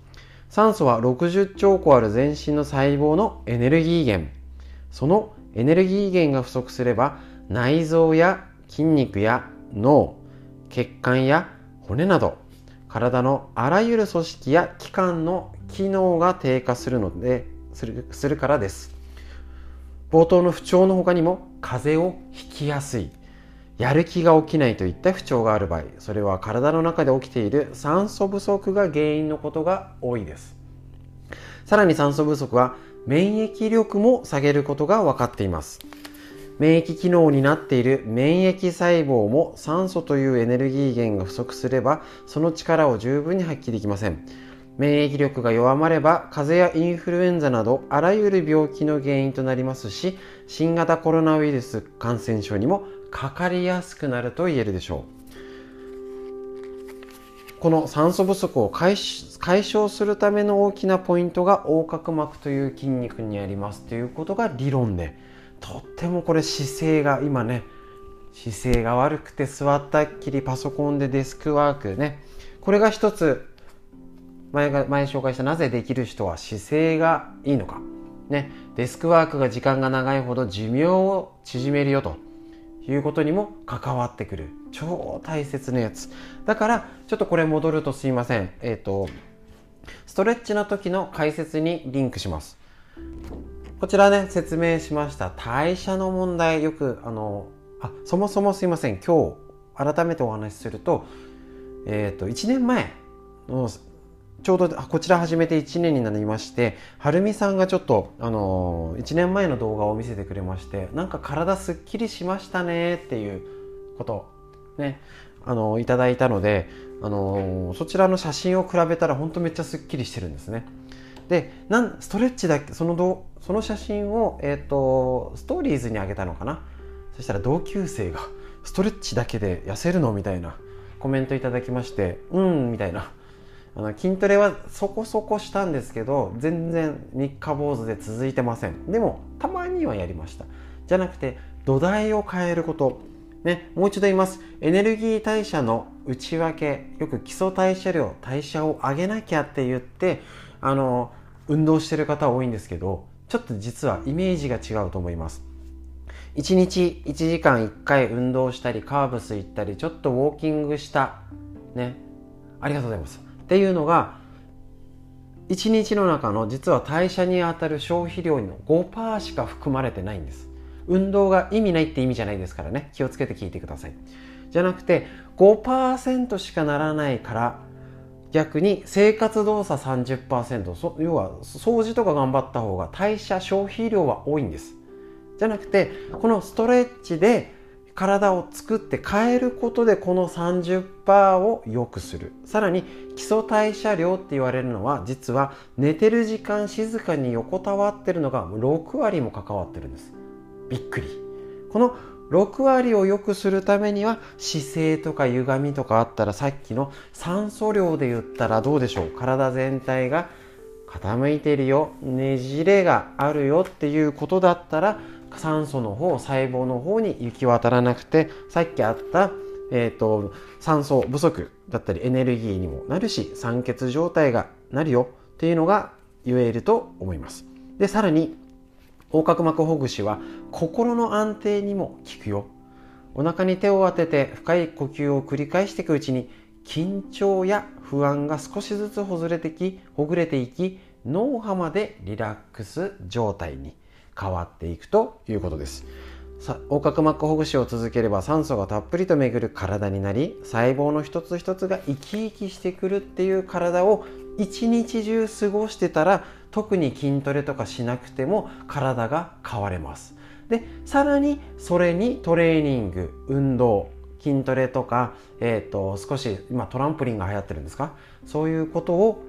酸素は60兆個ある全身の細胞のエネルギー源。そのエネルギー源が不足すれば内臓や筋肉や脳血管や骨など体のあらゆる組織や器官の機能が低下するのでするするからです。冒頭の不調の他にも風邪をひきやすいやる気が起きないといった不調がある場合それは体の中で起きている酸素不足が原因のことが多いですさらに酸素不足は免疫力も下げることが分かっています。免疫機能になっている免疫細胞も酸素というエネルギー源が不足すればその力を十分に発揮できません。免疫力が弱まれば風邪やインフルエンザなどあらゆる病気の原因となりますし新型コロナウイルス感染症にもかかりやすくなると言えるでしょう。この酸素不足を解消するための大きなポイントが横隔膜という筋肉にありますということが理論でとってもこれ姿勢が今ね姿勢が悪くて座ったっきりパソコンでデスクワークねこれが一つ前が前紹介したなぜできる人は姿勢がいいのか。ね。デスクワークが時間が長いほど寿命を縮めるよということにも関わってくる超大切なやつ。だからちょっとこれ戻るとすいません。えっ、ー、とストレッチの時の解説にリンクします。こちらね説明しました代謝の問題。よくあのあそもそもすいません。今日改めてお話しするとえっ、ー、と1年前のちょうどこちら始めて1年になりましてはるみさんがちょっと、あのー、1年前の動画を見せてくれましてなんか体すっきりしましたねっていうことねあのー、いただいたので、あのー、そちらの写真を比べたら本当めっちゃすっきりしてるんですね。でなんストレッチだけそのどその写真を、えーと、ストーリーズにあげたのかな？そしたら同級生がストレッチだけで痩せるの？みたいなコメントいただきましてうんみたいな。あの筋トレはそこそこしたんですけど全然三日坊主で続いてません。でもたまにはやりました。じゃなくて土台を変えること。ね、もう一度言います。エネルギー代謝の内訳。よく基礎代謝量代謝を上げなきゃって言ってあの運動してる方多いんですけどちょっと実はイメージが違うと思います。1日1時間1回運動したりカーブス行ったりちょっとウォーキングした。ね。ありがとうございます。っていうのが1日の中の実は代謝にあたる消費量の5%しか含まれてないんです。運動が意味ないって意味じゃないですからね。気をつけて聞いてください。じゃなくて5%しかならないから逆に生活動作30%そ要は掃除とか頑張った方が代謝消費量は多いんです。じゃなくてこのストレッチで体を作って変えることでこの30%を良くする。さらに基礎代謝量って言われるのは実は寝てる時間静かに横たわってるのが6割も関わってるんです。びっくり。この6割を良くするためには姿勢とか歪みとかあったらさっきの酸素量で言ったらどうでしょう。体全体が傾いてるよ。ねじれがあるよっていうことだったら酸素の方細胞の方に行き渡らなくてさっきあった、えーと、酸素不足だったりエネルギーにもなるし酸欠状態がなるよっていうのが言えると思います。でさらに横隔膜ほぐしは心の安定にも効くよ。お腹に手を当てて深い呼吸を繰り返していくうちに緊張や不安が少しずつほぐれてきほぐれていき脳波までリラックス状態に変わっていくということです。横隔膜ほぐしを続ければ酸素がたっぷりと巡る体になり細胞の一つ一つが生き生きしてくるっていう体を一日中過ごしてたら特に筋トレとかしなくても体が変われます。でさらにそれにトレーニング運動筋トレとか、えーと、少し今トランプリンが流行ってるんですか？そういうことを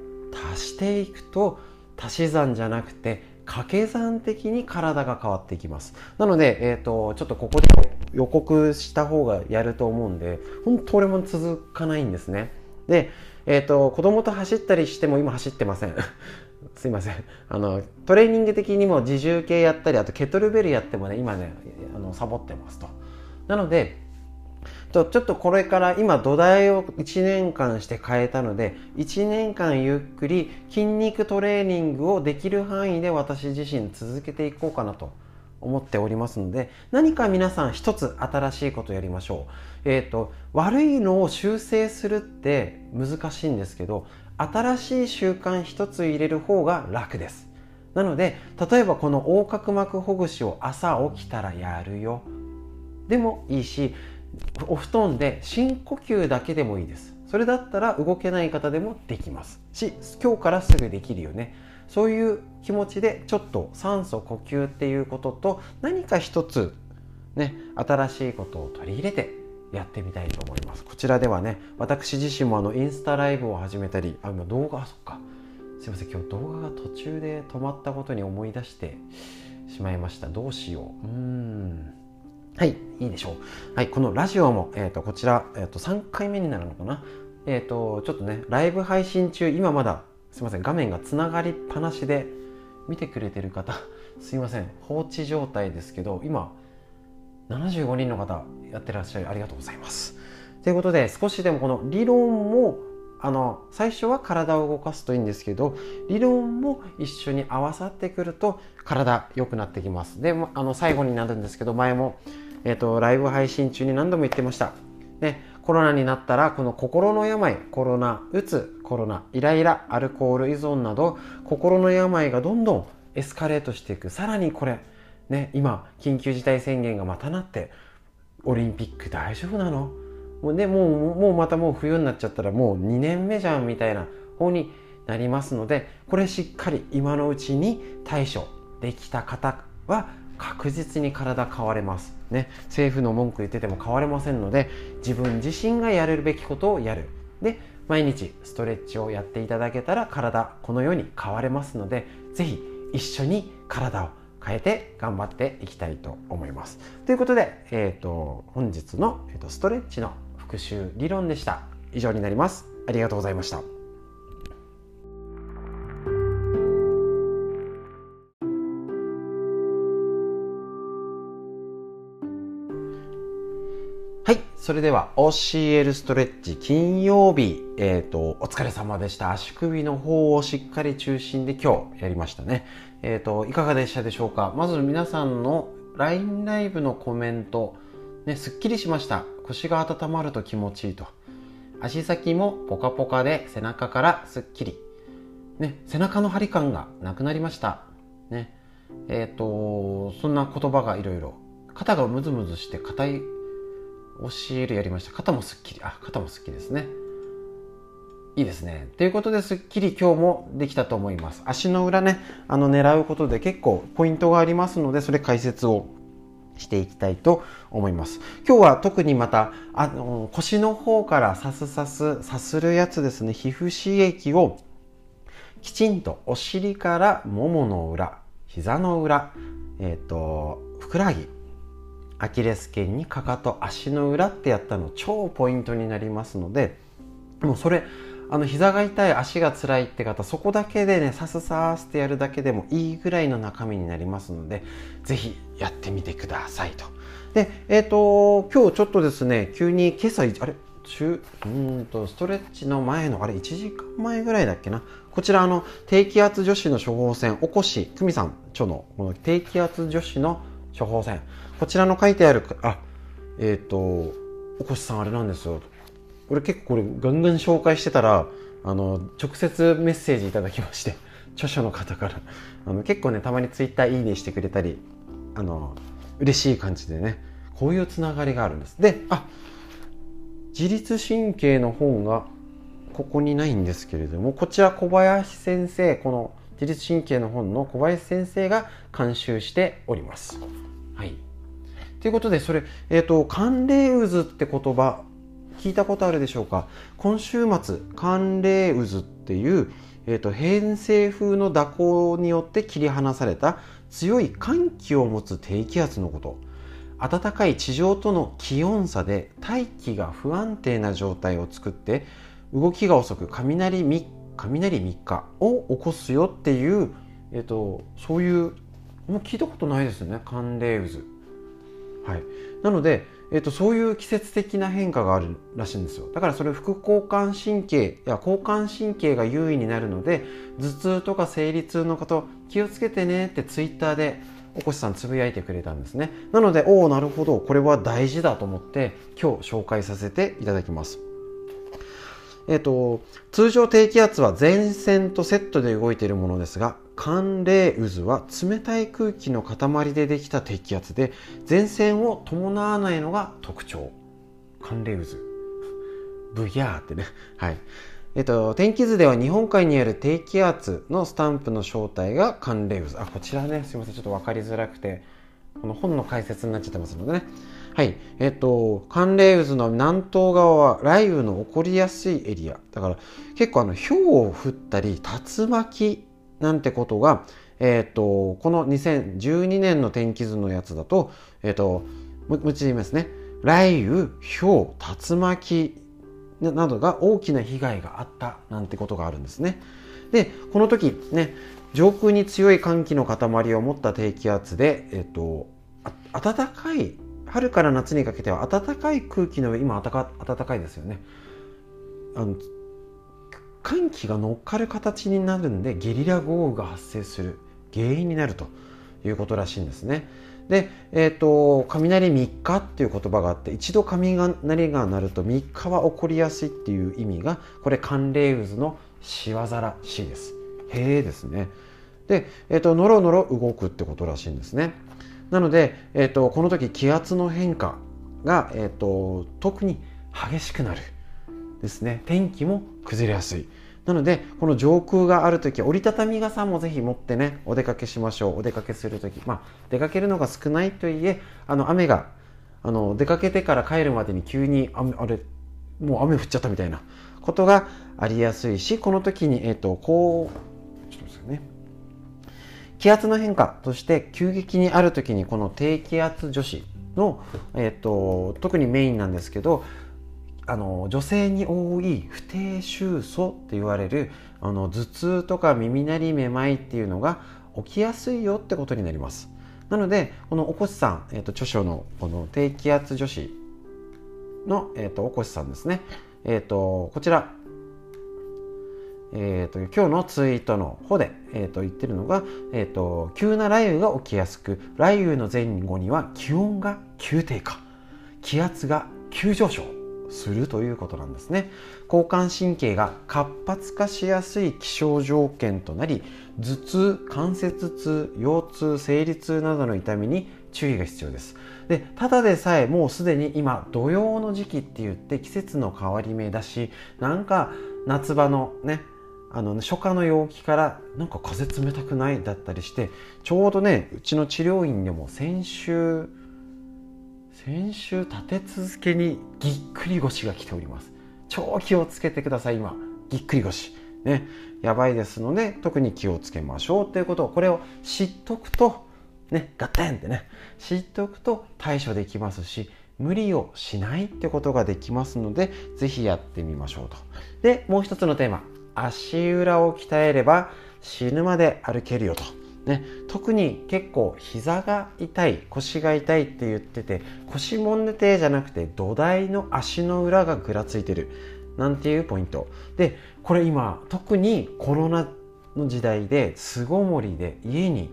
足していくと足し算じゃなくて掛け算的に体が変わっていきます。なので、えーと、ちょっとここで予告した方がやると思うんで本当俺も続かないんですね。で、えーと、子供と走ったりしても今走ってません。[LAUGHS] すいません。あのトレーニング的にも自重系やったりあとケトルベルやってもね今ねあのサボってますと。なのでとちょっとこれから今土台を1年間して変えたので1年間ゆっくり筋肉トレーニングをできる範囲で私自身続けていこうかなと思っておりますので何か皆さん一つ新しいことやりましょう。えっ、ー、と悪いのを修正するって難しいんですけど新しい習慣一つ入れる方が楽です。なので例えばこの横隔膜ほぐしを朝起きたらやるよでもいいしお布団で深呼吸だけでもいいです。それだったら動けない方でもできます。し今日からすぐできるよね。そういう気持ちでちょっと酸素呼吸っていうことと何か一つね新しいことを取り入れてやってみたいと思います。こちらではね私自身もあのインスタライブを始めたりあ今動画そっか。すいません今日動画が途中で止まったことに思い出してしまいました。どうしよう。うん。はい、いいでしょう。はい、このラジオも、えっ、ー、と、こちら、えっ、ー、と、3回目になるのかな。えっ、ー、と、ちょっとね、ライブ配信中、今まだ、すいません、画面がつながりっぱなしで、見てくれてる方、[LAUGHS] すいません、放置状態ですけど、今、75人の方やってらっしゃるありがとうございます。ということで、少しでもこの理論もあの最初は体を動かすといいんですけど理論も一緒に合わさってくると体良くなってきますであの最後になるんですけど前も、えーと、ライブ配信中に何度も言ってました、ね、コロナになったらこの心の病コロナうつコロナイライラアルコール依存など心の病がどんどんエスカレートしていく。さらにこれね今緊急事態宣言がまたなってオリンピック大丈夫なの？もうねもうもうまたもう冬になっちゃったらもう2年目じゃんみたいな方になりますのでこれしっかり今のうちに対処できた方は確実に体変われます。ね。政府の文句言ってても変われませんので自分自身がやれるべきことをやる。で毎日ストレッチをやっていただけたら体このように変われますので是非一緒に体を変えて頑張っていきたいと思います。ということで、えーと、本日の、えーとストレッチの復習理論でした。以上になります。ありがとうございました。それでは、教えるストレッチ金曜日、えっ、ー、と、お疲れ様でした。足首の方をしっかり中心で今日やりましたね。えっ、ー、と、いかがでしたでしょうか？まず皆さんの LINE ライブのコメント、ね、すっきりしました。腰が温まると気持ちいいと。足先もポカポカで背中からすっきり。ね、背中の張り感がなくなりました。ね。えっ、ー、と、そんな言葉がいろいろ。肩がムズムズして硬い押し入れやりました。肩もすっきり。あ、肩もすっきりですね。いいですね。ということですっきり今日もできたと思います。足の裏ね、あの狙うことで結構ポイントがありますので、それ解説をしていきたいと思います。今日は特にまた、あの、腰の方からさすさす、さするやつですね、皮膚刺激をきちんとお尻からももの裏、膝の裏、えっ、ー、と、ふくらはぎ、アキレス腱にかかと足の裏ってやったの超ポイントになりますのでもうそれあの膝が痛い足が辛いって方そこだけでねさすさすってやるだけでもいいぐらいの中身になりますので是非やってみてくださいと。でえっ、ー、と今日ちょっとですね急に今朝あれ？中うんとストレッチの前のあれ1時間前ぐらいだっけな？こちらあの低気圧女子の処方箋おこし久美さん著のこの低気圧女子の処方箋。こちらの書いてあるあえっ、ー、とおこしさんあれなんですよ俺結構これガンガン紹介してたらあの直接メッセージいただきまして [LAUGHS] 著書の方からあの結構ねたまにツイッターいいねしてくれたりあの嬉しい感じでねこういうつながりがあるんですであ自律神経の本がここにないんですけれどもこちら小林先生この自律神経の本の小林先生が監修しております。はい。ということで、それ、えっ、ー、と、寒冷渦って言葉、聞いたことあるでしょうか？今週末、寒冷渦っていう、えーと、偏西風の蛇行によって切り離された強い寒気を持つ低気圧のこと。暖かい地上との気温差で大気が不安定な状態を作って動きが遅く雷3雷3日を起こすよっていう、えーとそういうもう聞いたことないですよね？寒冷渦。はい。なので、えーと、そういう季節的な変化があるらしいんですよ。だからそれ副交感神経や交感神経が優位になるので頭痛とか生理痛の方気をつけてねってツイッターでおこしさんつぶやいてくれたんですね。なのでおおなるほど。これは大事だと思って今日紹介させていただきます。えっ、ー、と通常低気圧は前線とセットで動いているものですが寒冷渦は冷たい空気の塊でできた低気圧で前線を伴わないのが特徴。寒冷渦。ブギャーってね。はい。えっと、天気図では日本海にある低気圧のスタンプの正体が寒冷渦。あこちらね。すいません。ちょっと分かりづらくてこの本の解説になっちゃってますのでね。はい。えっと寒冷渦の南東側は雷雨の起こりやすいエリア。だから結構あの氷を降ったり竜巻なんてことが、え、ー、と、この2012年の天気図のやつだと、えっ、ー、と、もう一度言いますね。雷雨、氷、竜巻などが大きな被害があったなんてことがあるんですね。で、この時ね、上空に強い寒気の塊を持った低気圧で、えっ、ー、と、暖かい、春から夏にかけては暖かい空気の上、今暖かいですよね。あの寒気が乗っかる形になるんでゲリラ豪雨が発生する原因になるということらしいんですね。で、えーと、雷3日っていう言葉があって一度雷が鳴ると3日は起こりやすいっていう意味がこれ寒冷渦の仕業らしいです。へえですね。で、えーと、のろのろ動くってことらしいんですね。なので、えーと、この時気圧の変化が、えー、と特に激しくなる。ですね天気も崩れやすい。なのでこの上空がある時折りたたみ傘もぜひ持ってねお出かけしましょう。お出かけする時まあ出かけるのが少ないといえあの雨があの出かけてから帰るまでに急に雨あれもう雨降っちゃったみたいなことがありやすいしこの時にえっ、ー、とこうちょっとですね。気圧の変化として急激にある時にこの低気圧女子の、えーと特にメインなんですけどあの女性に多い不定収素って言われるあの頭痛とか耳鳴りめまいっていうのが起きやすいよってことになります。なのでこのおこしさん、えーと、著書のこの低気圧女子の、えーと、おこしさんですね。えっ、ー、とこちら。えーと、今日のツイートの方で、えーと、言ってるのが、えーと急な雷雨が起きやすく雷雨の前後には気温が急低下気圧が急上昇。するということなんですね。交感神経が活発化しやすい気象条件となり頭痛関節痛腰痛生理痛などの痛みに注意が必要です。でただでさえもうすでに今土用の時期って言って季節の変わり目だしなんか夏場のねあの初夏の陽気からなんか風冷たくないだったりしてちょうどねうちの治療院でも先週先週立て続けにぎっくり腰が来ております。超気をつけてください今。ぎっくり腰。ね。やばいですので特に気をつけましょうということをこれを知っとくとねガッテンってね。知っておくと対処できますし無理をしないってことができますので是非やってみましょうと。でもう一つのテーマ。足裏を鍛えれば死ぬまで歩けるよと。ね、特に結構膝が痛い腰が痛いって言ってて腰もんでてじゃなくて土台の足の裏がぐらついてる。なんていうポイント。でこれ今特にコロナの時代で巣ごもりで家に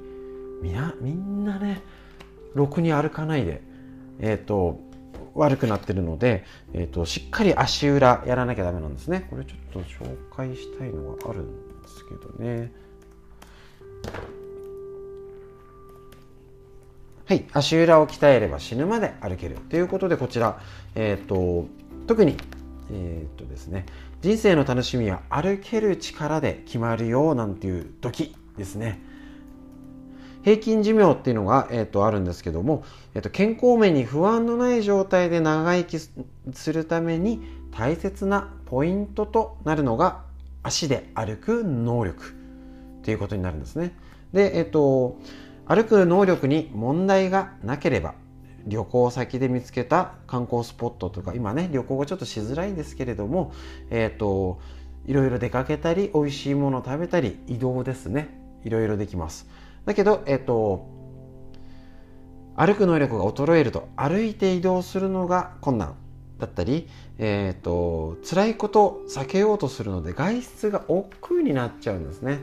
みなみんなねろくに歩かないでえっ、ー、と悪くなってるので、えーと、しっかり足裏やらなきゃダメなんですね。これちょっと紹介したいのがあるんですけどね。はい、足裏を鍛えれば死ぬまで歩けるということでこちら、えーと、特に、えーとですね、人生の楽しみは歩ける力で決まるよなんていう時ですね。平均寿命っていうのが、えーと、あるんですけども、えーと健康面に不安のない状態で長生きするために大切なポイントとなるのが足で歩く能力ということになるんですね。でえっ、ー、と歩く能力に問題がなければ旅行先で見つけた観光スポットとか今ね旅行がちょっとしづらいんですけれどもえっ、ー、といろいろ出かけたり美味しいものを食べたり移動ですね。いろいろできます。だけどえっ、ー、と歩く能力が衰えると歩いて移動するのが困難。だったり、えーと、と辛いことを避けようとするので外出が億劫になっちゃうんですね。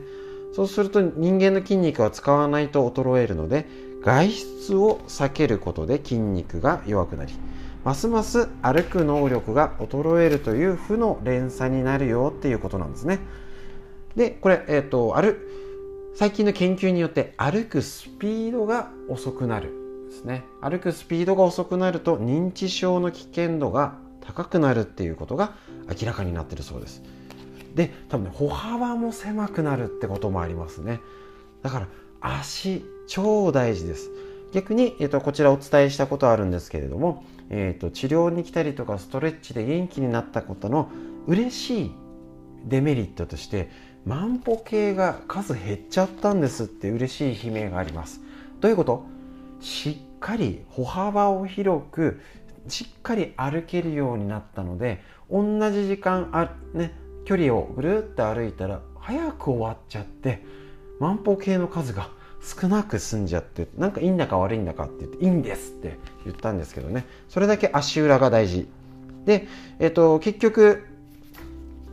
そうすると人間の筋肉は使わないと衰えるので外出を避けることで筋肉が弱くなりますます歩く能力が衰えるという負の連鎖になるよっていうことなんですね。でこれ、えーと、歩最近の研究によって歩くスピードが遅くなるですね歩くスピードが遅くなると認知症の危険度が高くなるっていうことが明らかになってるそうです。で多分ね歩幅も狭くなるってこともありますね。だから足超大事です。逆に、えーと、こちらお伝えしたことあるんですけれども、えーと、治療に来たりとかストレッチで元気になったことの嬉しいデメリットとして万歩計が数減っちゃったんですって嬉しい悲鳴があります。どういうこと？しっかり歩幅を広くしっかり歩けるようになったので同じ時間あ、ね、距離をぐるっと歩いたら早く終わっちゃって万歩計の数が少なく済んじゃってなんかいいんだか悪いんだかって言っていいんですって言ったんですけどね。それだけ足裏が大事。で、えっと、結局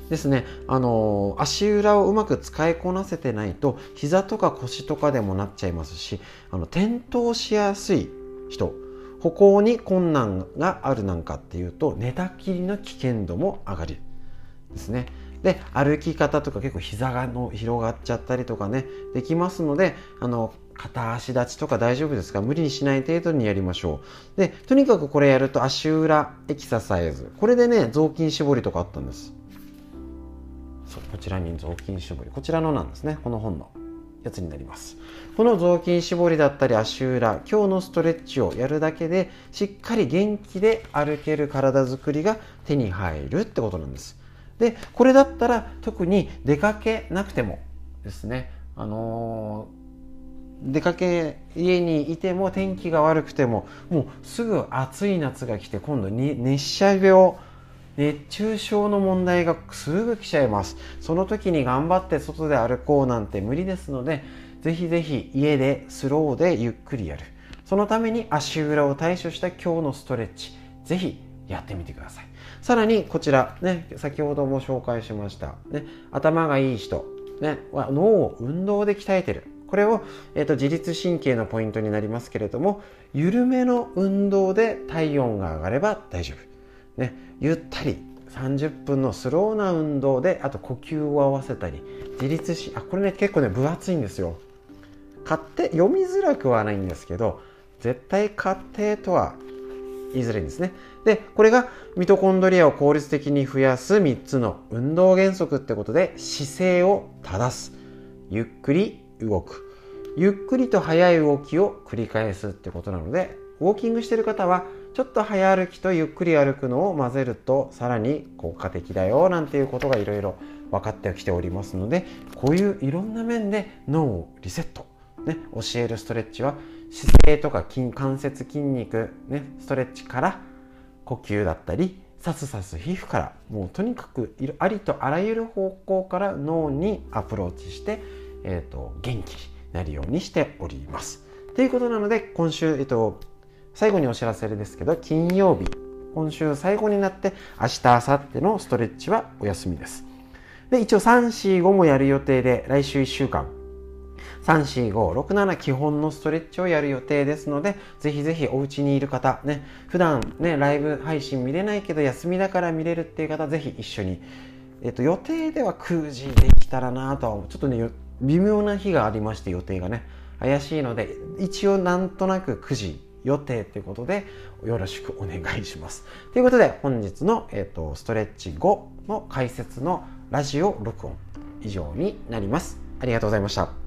ですね、あの足裏をうまく使いこなせてないと膝とか腰とかでもなっちゃいますしあの転倒しやすい人歩行に困難があるなんかっていうと寝たきりの危険度も上がる。ですね。で歩き方とか結構膝がの広がっちゃったりとかねできますのであの片足立ちとか大丈夫ですか？無理にしない程度にやりましょう。でとにかくこれやると足裏エキササイズ。これでね雑巾絞りとかあったんです。そうこちらに雑巾絞り。こちらのなんですね。この本のやつになります。この雑巾絞りだったり足裏今日のストレッチをやるだけでしっかり元気で歩ける体づくりが手に入るってことなんです。でこれだったら特に出かけなくてもですねあのー、出かけ家にいても天気が悪くてももうすぐ暑い夏が来て今度に熱射病熱中症の問題がすぐ来ちゃいます。その時に頑張って外で歩こうなんて無理ですのでぜひぜひ家でスローでゆっくりやる。そのために足裏を対処した今日のストレッチぜひやってみてください。さらにこちらね先ほども紹介しました、ね、頭がいい人、ね、は脳を運動で鍛えてる。これを、えーと、自律神経のポイントになりますけれども緩めの運動で体温が上がれば大丈夫。ね、ゆったり30分のスローな運動であと呼吸を合わせたり自律しあこれね結構ね分厚いんですよ。買って読みづらくはないんですけど絶対買ってとは言いづらいんですね。でこれがミトコンドリアを効率的に増やす3つの運動原則ってことで姿勢を正す。ゆっくり動く。ゆっくりと速い動きを繰り返すってことなのでウォーキングしてる方はちょっと早歩きとゆっくり歩くのを混ぜるとさらに効果的だよなんていうことがいろいろ分かってきておりますのでこういういろんな面で脳をリセット、ね、教えるストレッチは姿勢とか筋関節筋肉、ね、ストレッチから呼吸だったりさすさす皮膚からもうとにかくありとあらゆる方向から脳にアプローチして、えーと、元気になるようにしております。ということなので今週、えっと、最後にお知らせですけど金曜日今週最後になって明日明後日のストレッチはお休みですで一応345もやる予定で来週1週間34567基本のストレッチをやる予定ですのでぜひぜひお家にいる方ね普段ねライブ配信見れないけど休みだから見れるっていう方ぜひ一緒にえっと予定では9時できたらなとはちょっとね微妙な日がありまして予定がね怪しいので一応なんとなく9時予定ということでよろしくお願いします。ということで本日の、えーと、ストレッチ後の解説のラジオ録音以上になります。ありがとうございました。